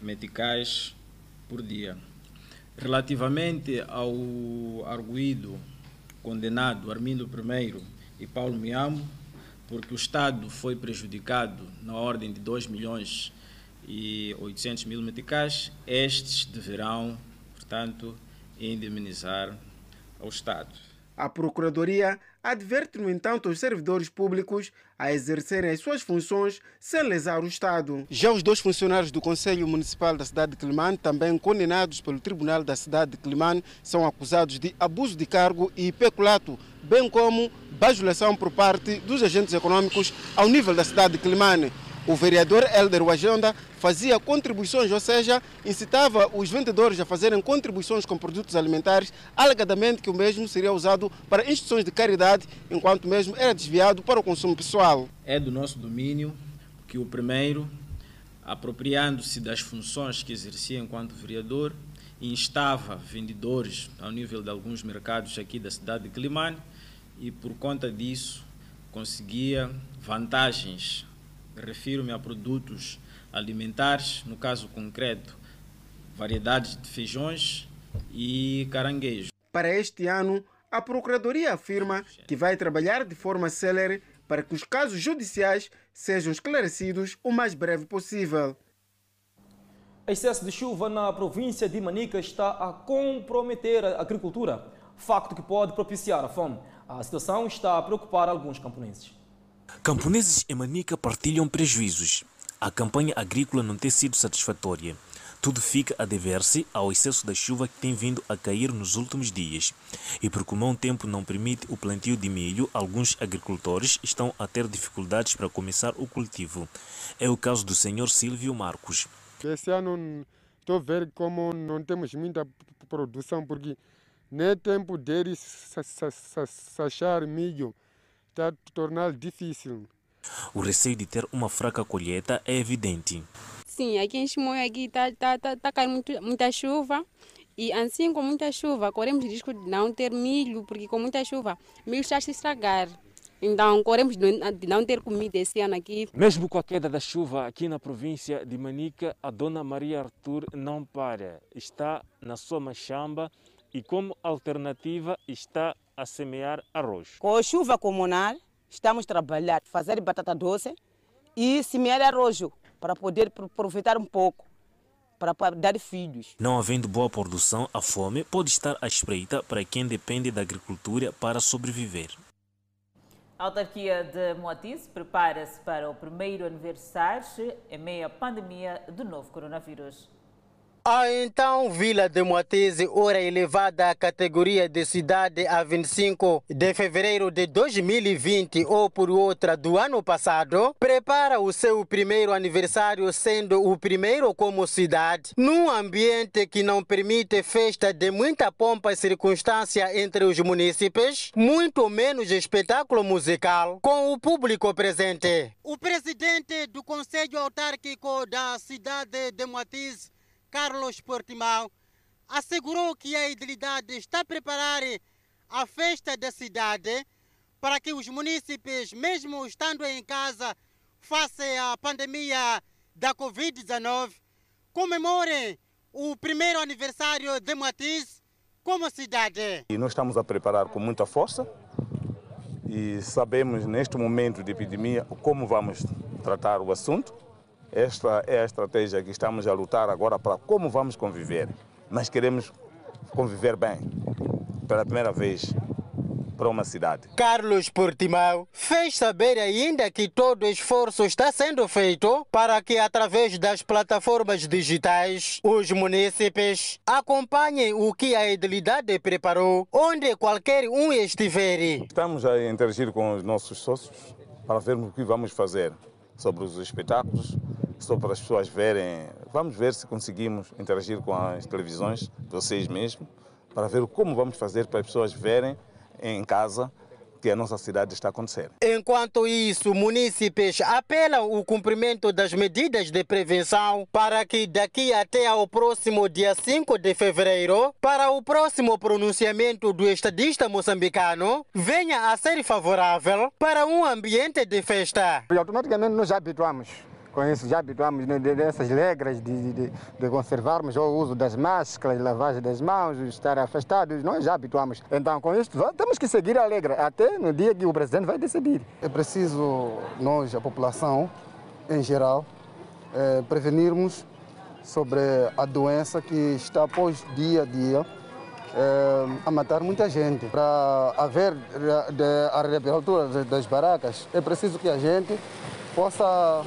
meticais por dia. Relativamente ao arguído condenado Armindo I e Paulo Miamo, porque o Estado foi prejudicado na ordem de 2 milhões e 800 mil meticais, estes deverão, portanto, indemnizar ao Estado. A Procuradoria adverte, no entanto, aos servidores públicos a exercerem as suas funções sem lesar o Estado. Já os dois funcionários do Conselho Municipal da cidade de Climane, também condenados pelo Tribunal da cidade de Climane, são acusados de abuso de cargo e peculato, bem como bajulação por parte dos agentes econômicos ao nível da cidade de Climane. O vereador Helder Wajonda fazia contribuições, ou seja, incitava os vendedores a fazerem contribuições com produtos alimentares, alegadamente que o mesmo seria usado para instituições de caridade, enquanto mesmo era desviado para o consumo pessoal. É do nosso domínio que o primeiro, apropriando-se das funções que exercia enquanto vereador, instava vendedores ao nível de alguns mercados aqui da cidade de Climane e por conta disso conseguia vantagens refiro-me a produtos alimentares, no caso concreto, variedades de feijões e caranguejo. Para este ano, a Procuradoria afirma que vai trabalhar de forma célere para que os casos judiciais sejam esclarecidos o mais breve possível. Excesso de chuva na província de Manica está a comprometer a agricultura, facto que pode propiciar a fome. A situação está a preocupar alguns camponeses. Camponeses em Manica partilham prejuízos. A campanha agrícola não tem sido satisfatória. Tudo fica a dever-se ao excesso da chuva que tem vindo a cair nos últimos dias. E porque o mau tempo não permite o plantio de milho, alguns agricultores estão a ter dificuldades para começar o cultivo. É o caso do senhor Silvio Marcos. Esse ano estou a ver como não temos muita produção, porque nem tempo deles achar milho está a tornar difícil. O receio de ter uma fraca colheita é evidente. Sim, aqui em Chimoio está tá, tá, tá caindo muita chuva e assim com muita chuva corremos risco de não ter milho, porque com muita chuva milho está a se estragar. Então corremos de não ter comida esse ano aqui. Mesmo com a queda da chuva aqui na província de Manica, a dona Maria Arthur não para. Está na sua machamba e como alternativa está a semear arroz. Com a chuva comunal, estamos a trabalhar, fazer batata doce e semear arroz para poder aproveitar um pouco para dar filhos. Não havendo boa produção, a fome pode estar à espreita para quem depende da agricultura para sobreviver. A autarquia de Moatize prepara-se para o primeiro aniversário em meio à pandemia do novo coronavírus. A então Vila de Moatese, ora elevada à categoria de cidade a 25 de fevereiro de 2020 ou por outra do ano passado, prepara o seu primeiro aniversário sendo o primeiro como cidade, num ambiente que não permite festa de muita pompa e circunstância entre os munícipes, muito menos espetáculo musical, com o público presente. O presidente do Conselho Autárquico da cidade de Moatize, Carlos Portimão, assegurou que a idilidade está a preparar a festa da cidade para que os munícipes, mesmo estando em casa face à pandemia da Covid-19, comemorem o primeiro aniversário de Matiz como cidade. E nós estamos a preparar com muita força e sabemos neste momento de epidemia como vamos tratar o assunto. Esta é a estratégia que estamos a lutar agora para como vamos conviver. Nós queremos conviver bem, pela primeira vez, para uma cidade. Carlos Portimão fez saber ainda que todo esforço está sendo feito para que, através das plataformas digitais, os munícipes acompanhem o que a edilidade preparou, onde qualquer um estiver. Estamos a interagir com os nossos sócios para vermos o que vamos fazer sobre os espetáculos, só para as pessoas verem. Vamos ver se conseguimos interagir com as televisões, vocês mesmos, para ver como vamos fazer para as pessoas verem em casa que a nossa cidade está acontecendo. Enquanto isso, munícipes apelam o cumprimento das medidas de prevenção para que daqui até ao próximo dia 5 de fevereiro, para o próximo pronunciamento do estadista moçambicano, venha a ser favorável para um ambiente de festa. E automaticamente nos habituamos Com isso já habituamos dessas regras de, de, de, conservarmos o uso das máscaras, lavagem das mãos, estar afastados, nós já habituamos. Então com isso temos que seguir a regra até no dia que o presidente vai decidir. É preciso nós, a população em geral, é, prevenirmos sobre a doença que está após dia a dia é, a matar muita gente. Para haver a reabertura das barracas, é preciso que a gente possa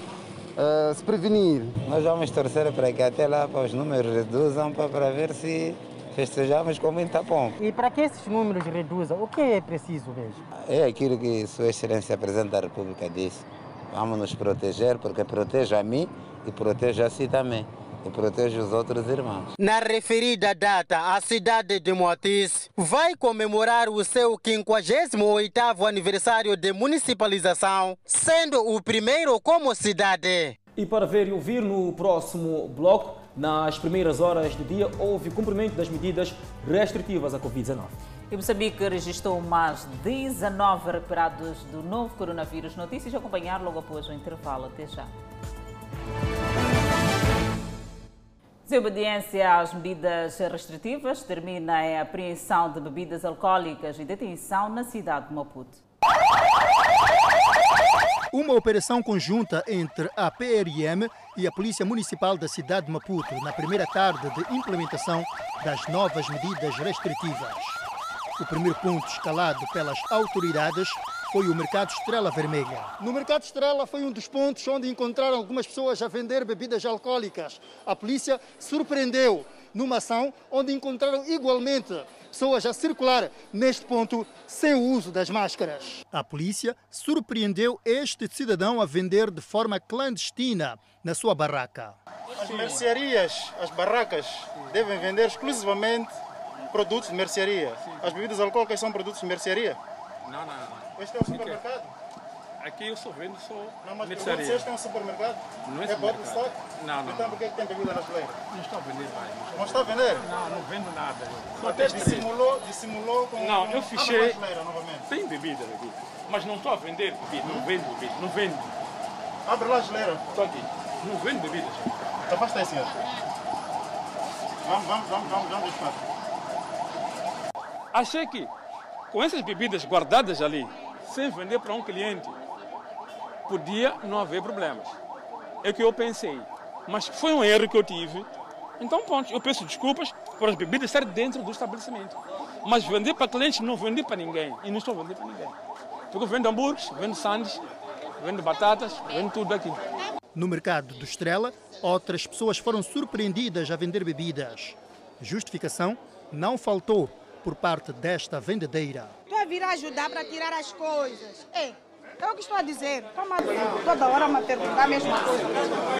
é, se prevenir. Nós vamos torcer para que até lá para os números reduzam para, para ver se festejamos com muita pompa. E para que esses números reduzam, o que é preciso mesmo? É aquilo que Sua Excelência Presidente da República disse. Vamos nos proteger, porque protege a mim e protege a si também e protege os outros irmãos. Na referida data, a cidade de Moatiz vai comemorar o seu 58º aniversário de municipalização, sendo o primeiro como cidade. E para ver e ouvir no próximo bloco, nas primeiras horas do dia, houve cumprimento das medidas restritivas à Covid-19. E Moçambique registrou mais 19 recuperados do novo coronavírus. Notícias a acompanhar logo após o intervalo. Até já. Desobediência às medidas restritivas termina a apreensão de bebidas alcoólicas e detenção na cidade de Maputo. Uma operação conjunta entre a PRM e a Polícia Municipal da cidade de Maputo na primeira tarde de implementação das novas medidas restritivas. O primeiro ponto escalado pelas autoridades foi o Mercado Estrela Vermelha. No Mercado Estrela foi um dos pontos onde encontraram algumas pessoas a vender bebidas alcoólicas. A polícia surpreendeu numa ação onde encontraram igualmente pessoas a circular neste ponto sem o uso das máscaras. A polícia surpreendeu este cidadão a vender de forma clandestina na sua barraca. As mercearias, as barracas, devem vender exclusivamente produtos de mercearia. As bebidas alcoólicas são produtos de mercearia? Não, não, não. Este é um supermercado? Aqui eu só vendo só Não, mas mercearia. este é um supermercado? Não é É de stock? Não, não. Então por que que tem bebida na geleira? Não estou a vender mais. Não está a vender? Não, não vendo nada. Só Até dissimulou, dissimulou com... Não, com... eu fichei. a geleira novamente. Tem bebida aqui. Mas não estou a vender bebida. Não vendo bebida. Não vendo. Abre lá a geleira. Estou aqui. Não vendo bebida. Afasta aí, senhor. Vamos, vamos, vamos, vamos, vamos despacho. Achei que com essas bebidas guardadas ali, sem vender para um cliente, podia não haver problemas. É o que eu pensei. Mas foi um erro que eu tive. Então, pronto, eu peço desculpas por as bebidas estarem dentro do estabelecimento. Mas vender para cliente não vendi para ninguém. E não estou vendendo para ninguém. Porque eu vendo hambúrgueres, vendo sandes, vendo batatas, vendo tudo aqui. No mercado do Estrela, outras pessoas foram surpreendidas a vender bebidas. Justificação não faltou por parte desta vendedeira. Estou a vir ajudar para tirar as coisas. É, é o que estou a dizer. Toma toda hora me perguntar a mesma coisa.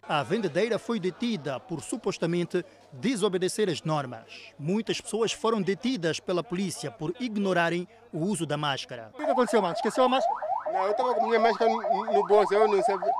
A vendedeira foi detida por supostamente desobedecer as normas. Muitas pessoas foram detidas pela polícia por ignorarem o uso da máscara. O que aconteceu, mano? Esqueceu a máscara? Não, eu estava com a minha máscara no, no bolso, eu não sabia.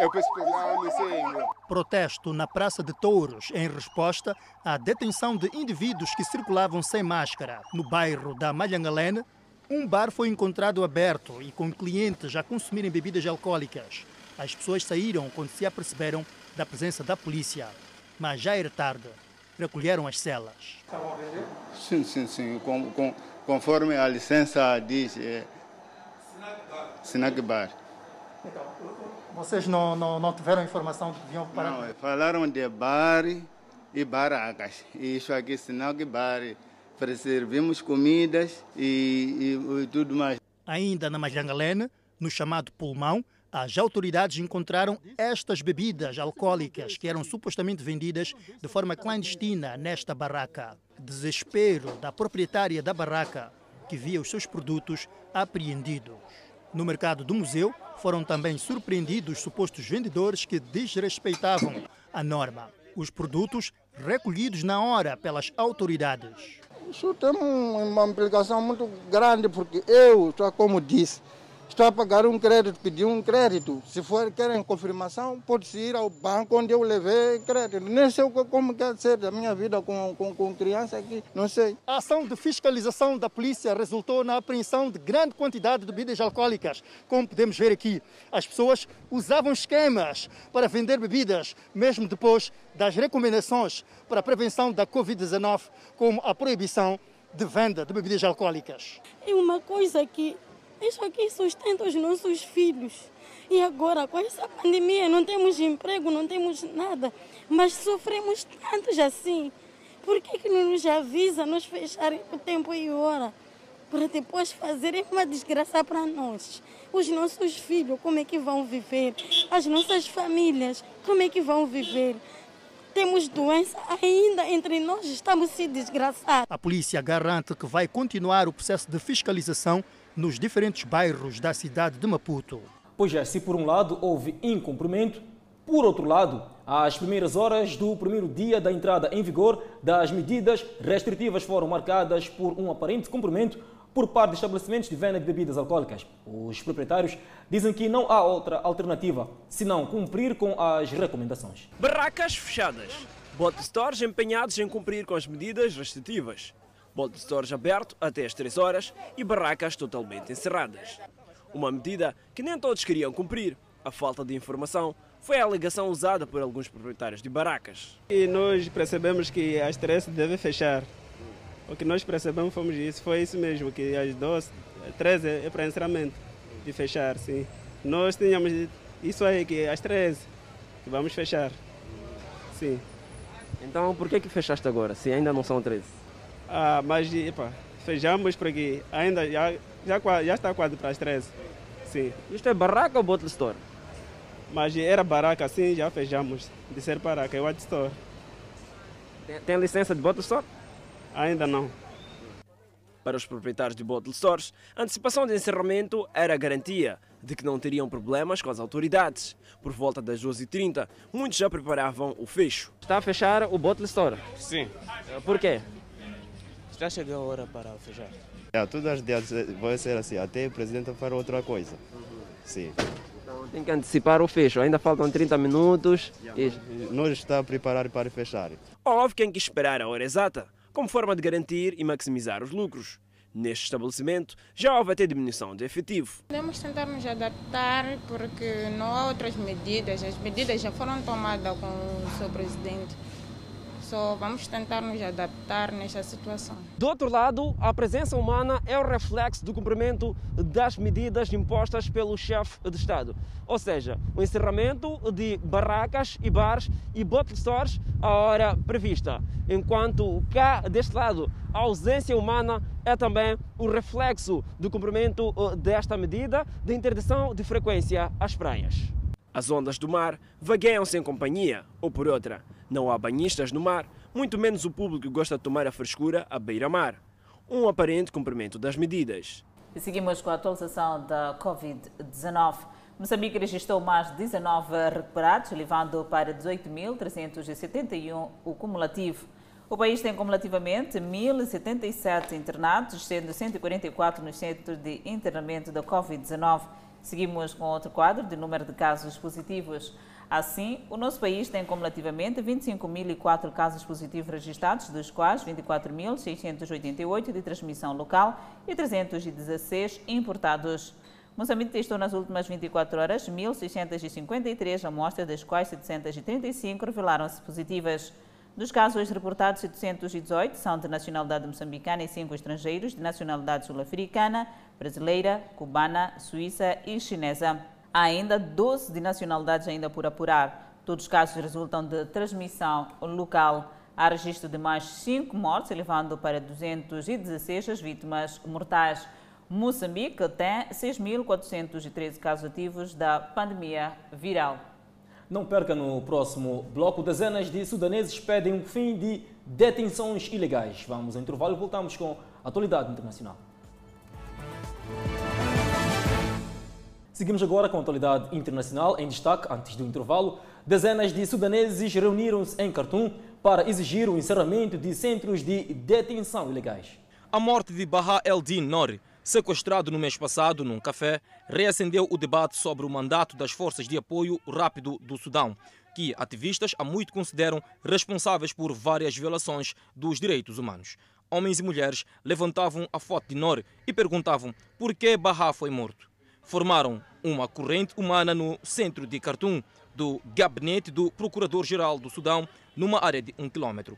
Eu penso que não, não sei. Protesto na Praça de Touros em resposta à detenção de indivíduos que circulavam sem máscara. No bairro da Malhangalene, um bar foi encontrado aberto e com clientes a consumirem bebidas alcoólicas. As pessoas saíram quando se aperceberam da presença da polícia. Mas já era tarde. Recolheram as celas. Sim, sim, sim. Com, com, conforme a licença diz, é, Snack Bar. Vocês não, não, não tiveram informação de que vinham parar? Não, falaram de bar e barracas. E isso aqui, Snack Bar, para servirmos comidas e, e, e tudo mais. Ainda na Majangalene, no chamado pulmão, as autoridades encontraram estas bebidas alcoólicas que eram supostamente vendidas de forma clandestina nesta barraca. Desespero da proprietária da barraca, que via os seus produtos apreendidos. No mercado do museu, foram também surpreendidos supostos vendedores que desrespeitavam a norma. Os produtos recolhidos na hora pelas autoridades. Isso tem uma implicação muito grande, porque eu, só como disse, Estou a pagar um crédito, pedi um crédito. Se for querem confirmação, pode-se ir ao banco onde eu levei crédito. Nem sei como quer ser da minha vida com, com, com criança aqui, não sei. A ação de fiscalização da polícia resultou na apreensão de grande quantidade de bebidas alcoólicas. Como podemos ver aqui, as pessoas usavam esquemas para vender bebidas, mesmo depois das recomendações para a prevenção da Covid-19, como a proibição de venda de bebidas alcoólicas. É uma coisa que isso aqui sustenta os nossos filhos. E agora, com essa pandemia, não temos emprego, não temos nada, mas sofremos tantos assim. Por que, que não nos avisa, nos fecharem o tempo e hora? Para depois fazerem uma desgraça para nós. Os nossos filhos, como é que vão viver? As nossas famílias, como é que vão viver? Temos doença ainda entre nós, estamos se desgraçar. A polícia garante que vai continuar o processo de fiscalização nos diferentes bairros da cidade de Maputo. Pois é, se por um lado houve incumprimento, por outro lado, as primeiras horas do primeiro dia da entrada em vigor das medidas restritivas foram marcadas por um aparente cumprimento por parte de estabelecimentos de venda de bebidas alcoólicas. Os proprietários dizem que não há outra alternativa senão cumprir com as recomendações. Barracas fechadas, bote stores empenhados em cumprir com as medidas restritivas, bote stores aberto até às 3 horas e barracas totalmente encerradas. Uma medida que nem todos queriam cumprir. A falta de informação foi a alegação usada por alguns proprietários de barracas. E nós percebemos que às 13 deve fechar. O que nós percebemos fomos isso, foi isso mesmo, que às 12, 13 é para encerramento, de fechar, sim. Nós tínhamos isso aí, que às 13 que vamos fechar, sim. Então por que que fechaste agora, se ainda não são 13? Ah, mas epa, fechamos porque ainda já, já, já está quase para as 13, sim. Isto é barraca ou bottle store? Mas era barraca, sim, já fechamos, de ser barraca, é white store. Tem, tem licença de bottle store? Ainda não. Para os proprietários de bottle stores, a antecipação de encerramento era garantia de que não teriam problemas com as autoridades. Por volta das 12h30, muitos já preparavam o fecho. Está a fechar o bottle store? Sim. Por quê? Já chegou a hora para fechar. É, todas as dias vai ser assim, até o presidente fazer outra coisa. Sim. Então tem que antecipar o fecho, ainda faltam 30 minutos. E... Nós estamos a preparar para fechar. Houve quem quis esperar a hora exata, como forma de garantir e maximizar os lucros. Neste estabelecimento já houve até diminuição de efetivo. Podemos tentar nos adaptar porque não há outras medidas, as medidas já foram tomadas com o seu presidente. Só vamos tentar nos adaptar nesta situação. Do outro lado, a presença humana é o reflexo do cumprimento das medidas impostas pelo chefe de Estado. Ou seja, o encerramento de barracas e bares e bottle stores à hora prevista. Enquanto cá, deste lado, a ausência humana é também o reflexo do cumprimento desta medida de interdição de frequência às praias. As ondas do mar vagueiam sem companhia, ou por outra, não há banhistas no mar, muito menos o público que gosta de tomar a frescura à beira-mar. Um aparente cumprimento das medidas. E seguimos com a atualização da Covid-19. Moçambique registrou mais de 19 recuperados, levando para 18.371 o cumulativo. O país tem cumulativamente 1.077 internados, sendo 144 no centro de internamento da Covid-19. Seguimos com outro quadro de número de casos positivos. Assim, o nosso país tem cumulativamente 25.004 casos positivos registrados, dos quais 24.688 de transmissão local e 316 importados. Moçambique testou nas últimas 24 horas 1.653 amostras, das quais 735 revelaram-se positivas. Dos casos reportados, 718 são de nacionalidade moçambicana e 5 estrangeiros de nacionalidade sul-africana, brasileira, cubana, suíça e chinesa. Há ainda 12 de nacionalidades ainda por apurar. Todos os casos resultam de transmissão local. Há registro de mais 5 mortes, elevando para 216 as vítimas mortais. Moçambique tem 6.413 casos ativos da pandemia viral. Não perca no próximo bloco. Dezenas de sudaneses pedem um fim de detenções ilegais. Vamos ao intervalo e voltamos com a atualidade internacional. Seguimos agora com a atualidade internacional em destaque. Antes do intervalo, dezenas de sudaneses reuniram-se em Khartoum para exigir o encerramento de centros de detenção ilegais. A morte de Baha El-Din Nori, sequestrado no mês passado num café, reacendeu o debate sobre o mandato das Forças de Apoio Rápido do Sudão, que ativistas há muito consideram responsáveis por várias violações dos direitos humanos. Homens e mulheres levantavam a foto de Nor e perguntavam por que Bahá foi morto. Formaram uma corrente humana no centro de Khartoum, do gabinete do Procurador-Geral do Sudão, numa área de um quilômetro.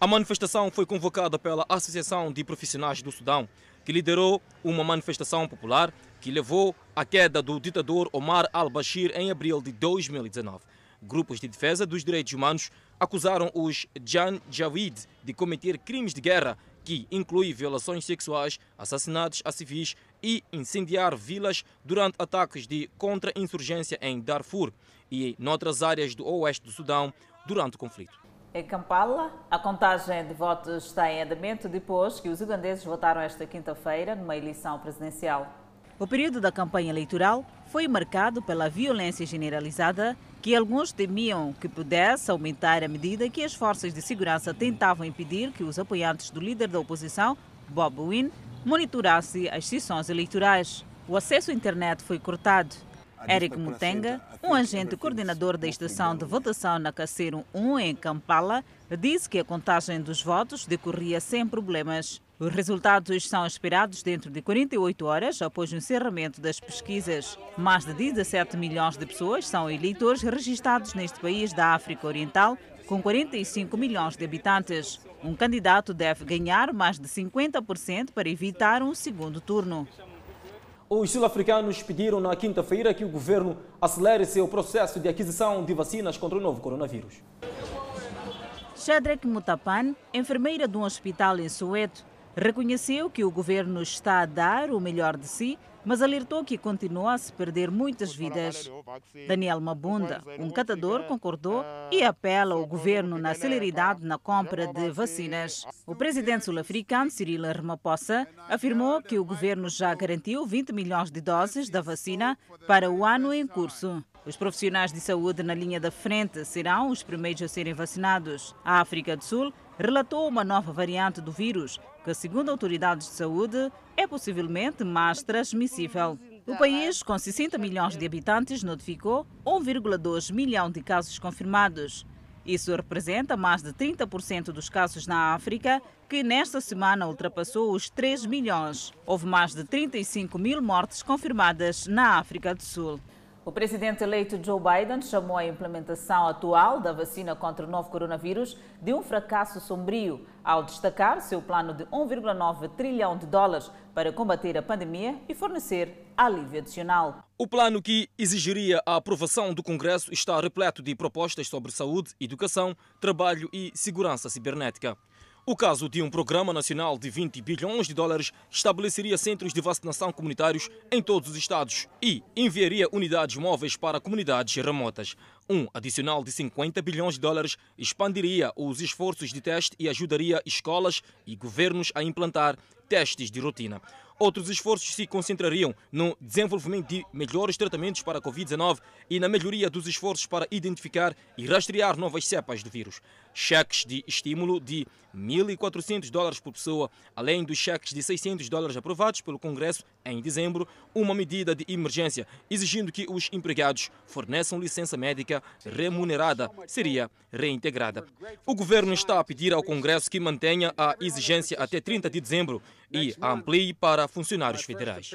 A manifestação foi convocada pela Associação de Profissionais do Sudão, que liderou uma manifestação popular que levou à queda do ditador Omar al-Bashir em abril de 2019. Grupos de defesa dos direitos humanos acusaram os Janjaweed de cometer crimes de guerra, que inclui violações sexuais, assassinatos a civis e incendiar vilas durante ataques de contra-insurgência em Darfur e noutras áreas do oeste do Sudão durante o conflito. Em Kampala, a contagem de votos está em andamento depois que os ugandeses votaram esta quinta-feira numa eleição presidencial. O período da campanha eleitoral foi marcado pela violência generalizada que alguns temiam que pudesse aumentar à medida que as forças de segurança tentavam impedir que os apoiantes do líder da oposição, Bob Wine, monitorassem as sessões eleitorais. O acesso à internet foi cortado Eric Mutenga, um agente coordenador da estação de votação na Caceiro 1 em Kampala, disse que a contagem dos votos decorria sem problemas. Os resultados são esperados dentro de 48 horas após o encerramento das pesquisas. Mais de 17 milhões de pessoas são eleitores registrados neste país da África Oriental, com 45 milhões de habitantes. Um candidato deve ganhar mais de 50% para evitar um segundo turno. Os sul-africanos pediram na quinta-feira que o governo acelere seu processo de aquisição de vacinas contra o novo coronavírus. Shadrack Mutapan, enfermeira de um hospital em Soweto, reconheceu que o governo está a dar o melhor de si mas alertou que continua a se perder muitas vidas. Daniel Mabunda, um catador, concordou e apela ao governo na celeridade na compra de vacinas. O presidente sul-africano Cyril Ramaphosa afirmou que o governo já garantiu 20 milhões de doses da vacina para o ano em curso. Os profissionais de saúde na linha da frente serão os primeiros a serem vacinados. A África do Sul relatou uma nova variante do vírus, que, segundo autoridades de saúde, é possivelmente mais transmissível. O país, com 60 milhões de habitantes, notificou 1,2 milhão de casos confirmados. Isso representa mais de 30% dos casos na África, que nesta semana ultrapassou os 3 milhões. Houve mais de 35 mil mortes confirmadas na África do Sul. O presidente eleito Joe Biden chamou a implementação atual da vacina contra o novo coronavírus de um fracasso sombrio, ao destacar seu plano de 1,9 trilhão de dólares para combater a pandemia e fornecer alívio adicional. O plano que exigiria a aprovação do Congresso está repleto de propostas sobre saúde, educação, trabalho e segurança cibernética. O caso de um programa nacional de 20 bilhões de dólares estabeleceria centros de vacinação comunitários em todos os estados e enviaria unidades móveis para comunidades remotas. Um adicional de 50 bilhões de dólares expandiria os esforços de teste e ajudaria escolas e governos a implantar testes de rotina. Outros esforços se concentrariam no desenvolvimento de melhores tratamentos para a Covid-19 e na melhoria dos esforços para identificar e rastrear novas cepas do vírus. Cheques de estímulo de 1.400 dólares por pessoa, além dos cheques de 600 dólares aprovados pelo Congresso em dezembro, uma medida de emergência exigindo que os empregados forneçam licença médica remunerada seria reintegrada. O governo está a pedir ao Congresso que mantenha a exigência até 30 de dezembro e amplie para funcionários federais.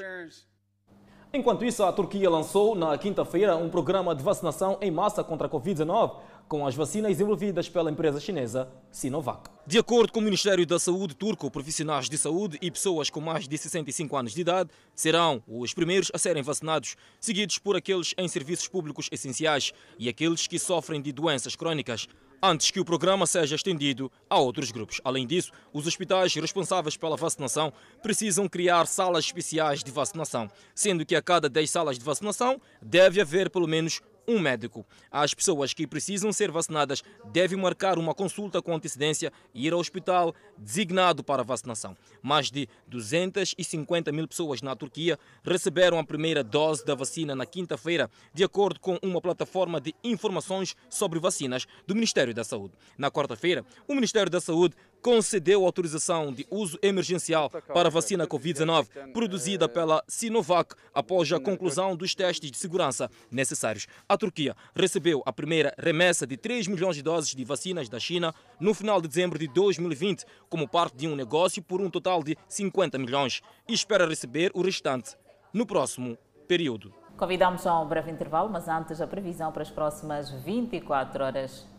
Enquanto isso, a Turquia lançou na quinta-feira um programa de vacinação em massa contra a Covid-19 com as vacinas desenvolvidas pela empresa chinesa Sinovac. De acordo com o Ministério da Saúde turco, profissionais de saúde e pessoas com mais de 65 anos de idade serão os primeiros a serem vacinados, seguidos por aqueles em serviços públicos essenciais e aqueles que sofrem de doenças crônicas antes que o programa seja estendido a outros grupos. Além disso, os hospitais responsáveis pela vacinação precisam criar salas especiais de vacinação, sendo que a cada 10 salas de vacinação deve haver pelo menos um médico. As pessoas que precisam ser vacinadas devem marcar uma consulta com antecedência e ir ao hospital designado para vacinação. Mais de 250 mil pessoas na Turquia receberam a primeira dose da vacina na quinta-feira, de acordo com uma plataforma de informações sobre vacinas do Ministério da Saúde. Na quarta-feira, o Ministério da Saúde concedeu autorização de uso emergencial para a vacina Covid-19 produzida pela Sinovac após a conclusão dos testes de segurança necessários. A Turquia recebeu a primeira remessa de 3 milhões de doses de vacinas da China no final de dezembro de 2020, como parte de um negócio por um total de 50 milhões, e espera receber o restante no próximo período. Convidamos a um breve intervalo, mas antes a previsão para as próximas 24 horas.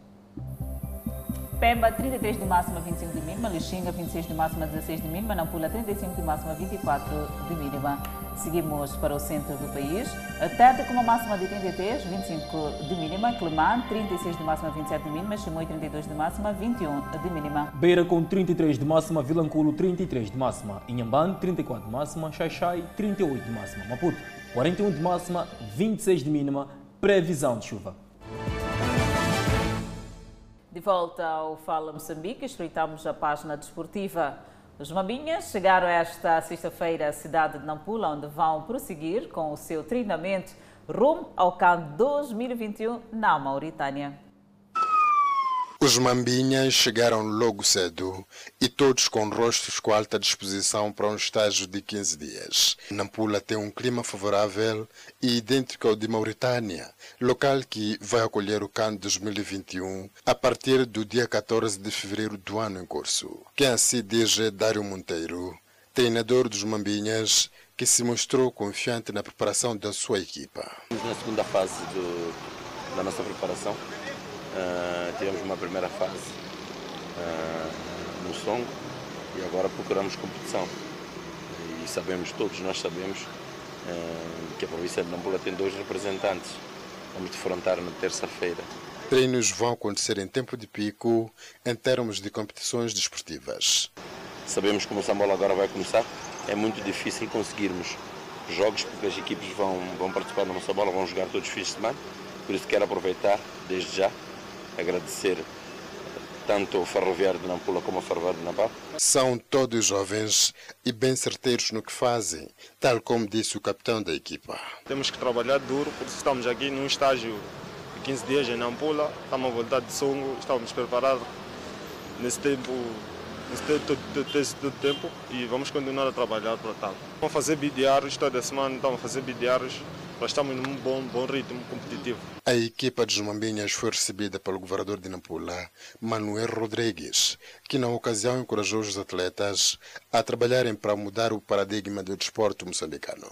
Pemba, 33 de máxima, 25 de mínima. Lixinga, 26 de máxima, 16 de mínima. Nampula, 35 de máxima, 24 de mínima. Seguimos para o centro do país. Tete com uma máxima de 33, 25 de mínima. Clemã, 36 de máxima, 27 de mínima. Chimoio, 32 de máxima, 21 de mínima. Beira com 33 de máxima. Vilanculo, 33 de máxima. Inhambane, 34 de máxima. Xaixai, 38 de máxima. Maputo, 41 de máxima, 26 de mínima. Previsão de chuva. De volta ao Fala Moçambique, espreitamos a página desportiva. Os Mambinhas chegaram esta sexta-feira à cidade de Nampula, onde vão prosseguir com o seu treinamento rumo ao CAN 2021 na Mauritânia. Os mambinhas chegaram logo cedo e todos com rostos com alta disposição para um estágio de 15 dias. Nampula tem um clima favorável e idêntico ao de Mauritânia, local que vai acolher o CAN 2021 a partir do dia 14 de fevereiro do ano em curso. Quem assim diz é Dário Monteiro, treinador dos mambinhas, que se mostrou confiante na preparação da sua equipa. Na segunda fase do, da nossa preparação, Uh, tivemos uma primeira fase uh, no Songo e agora procuramos competição. E sabemos, todos nós sabemos, uh, que a província de Nampula tem dois representantes. Vamos defrontar na terça-feira. Treinos vão acontecer em tempo de pico em termos de competições desportivas. Sabemos que o Moçambola agora vai começar. É muito difícil conseguirmos jogos porque as equipes vão, vão participar no Moçambola, vão jogar todos os fins de semana. Por isso quero aproveitar desde já agradecer tanto ao Ferroviário de Nampula como ao Ferroviário de Nampal. São todos jovens e bem certeiros no que fazem, tal como disse o capitão da equipa. Temos que trabalhar duro, porque estamos aqui num estágio de 15 dias em Nampula, estamos a voltar de Songo, estamos preparados nesse tempo, nesse todo, tempo e vamos continuar a trabalhar para tal. Vamos fazer bidiários toda semana, estamos a fazer bidiários nós estamos num bom, bom ritmo competitivo. A equipa dos Mambinhas foi recebida pelo governador de Nampula, Manuel Rodrigues, que na ocasião encorajou os atletas a trabalharem para mudar o paradigma do desporto moçambicano.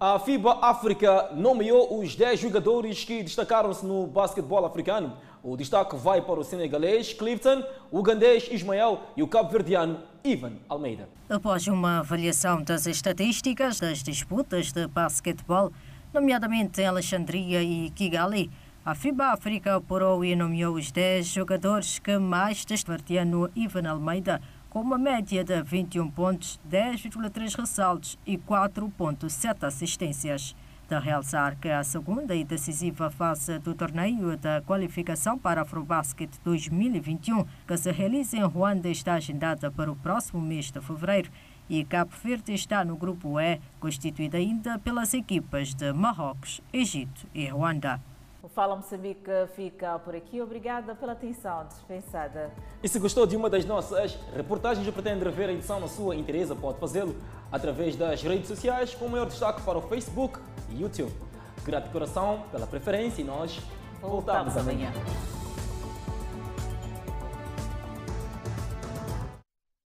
A FIBA África nomeou os 10 jogadores que destacaram-se no basquetebol africano. O destaque vai para o senegalês Clifton, o ugandês Ismael e o cabo-verdiano Ivan Almeida. Após uma avaliação das estatísticas das disputas de basquetebol, nomeadamente em Alexandria e Kigali. A FIBA África apurou e nomeou os 10 jogadores que mais destacaram no Ivan Almeida, com uma média de 21 pontos, 10,3 ressaltos e 4,7 assistências. De realçar que a segunda e decisiva fase do torneio da qualificação para Afrobasket 2021, que se realiza em Ruanda, está agendada para o próximo mês de fevereiro e Cabo Verde está no grupo E, constituído ainda pelas equipas de Marrocos, Egito e Ruanda. O Fala Moçambique fica por aqui. Obrigada pela atenção dispensada. E se gostou de uma das nossas reportagens e pretende rever a edição na sua interesa, pode fazê-lo através das redes sociais, com maior destaque para o Facebook e YouTube. Grato de coração pela preferência e nós voltamos, voltamos amanhã. amanhã.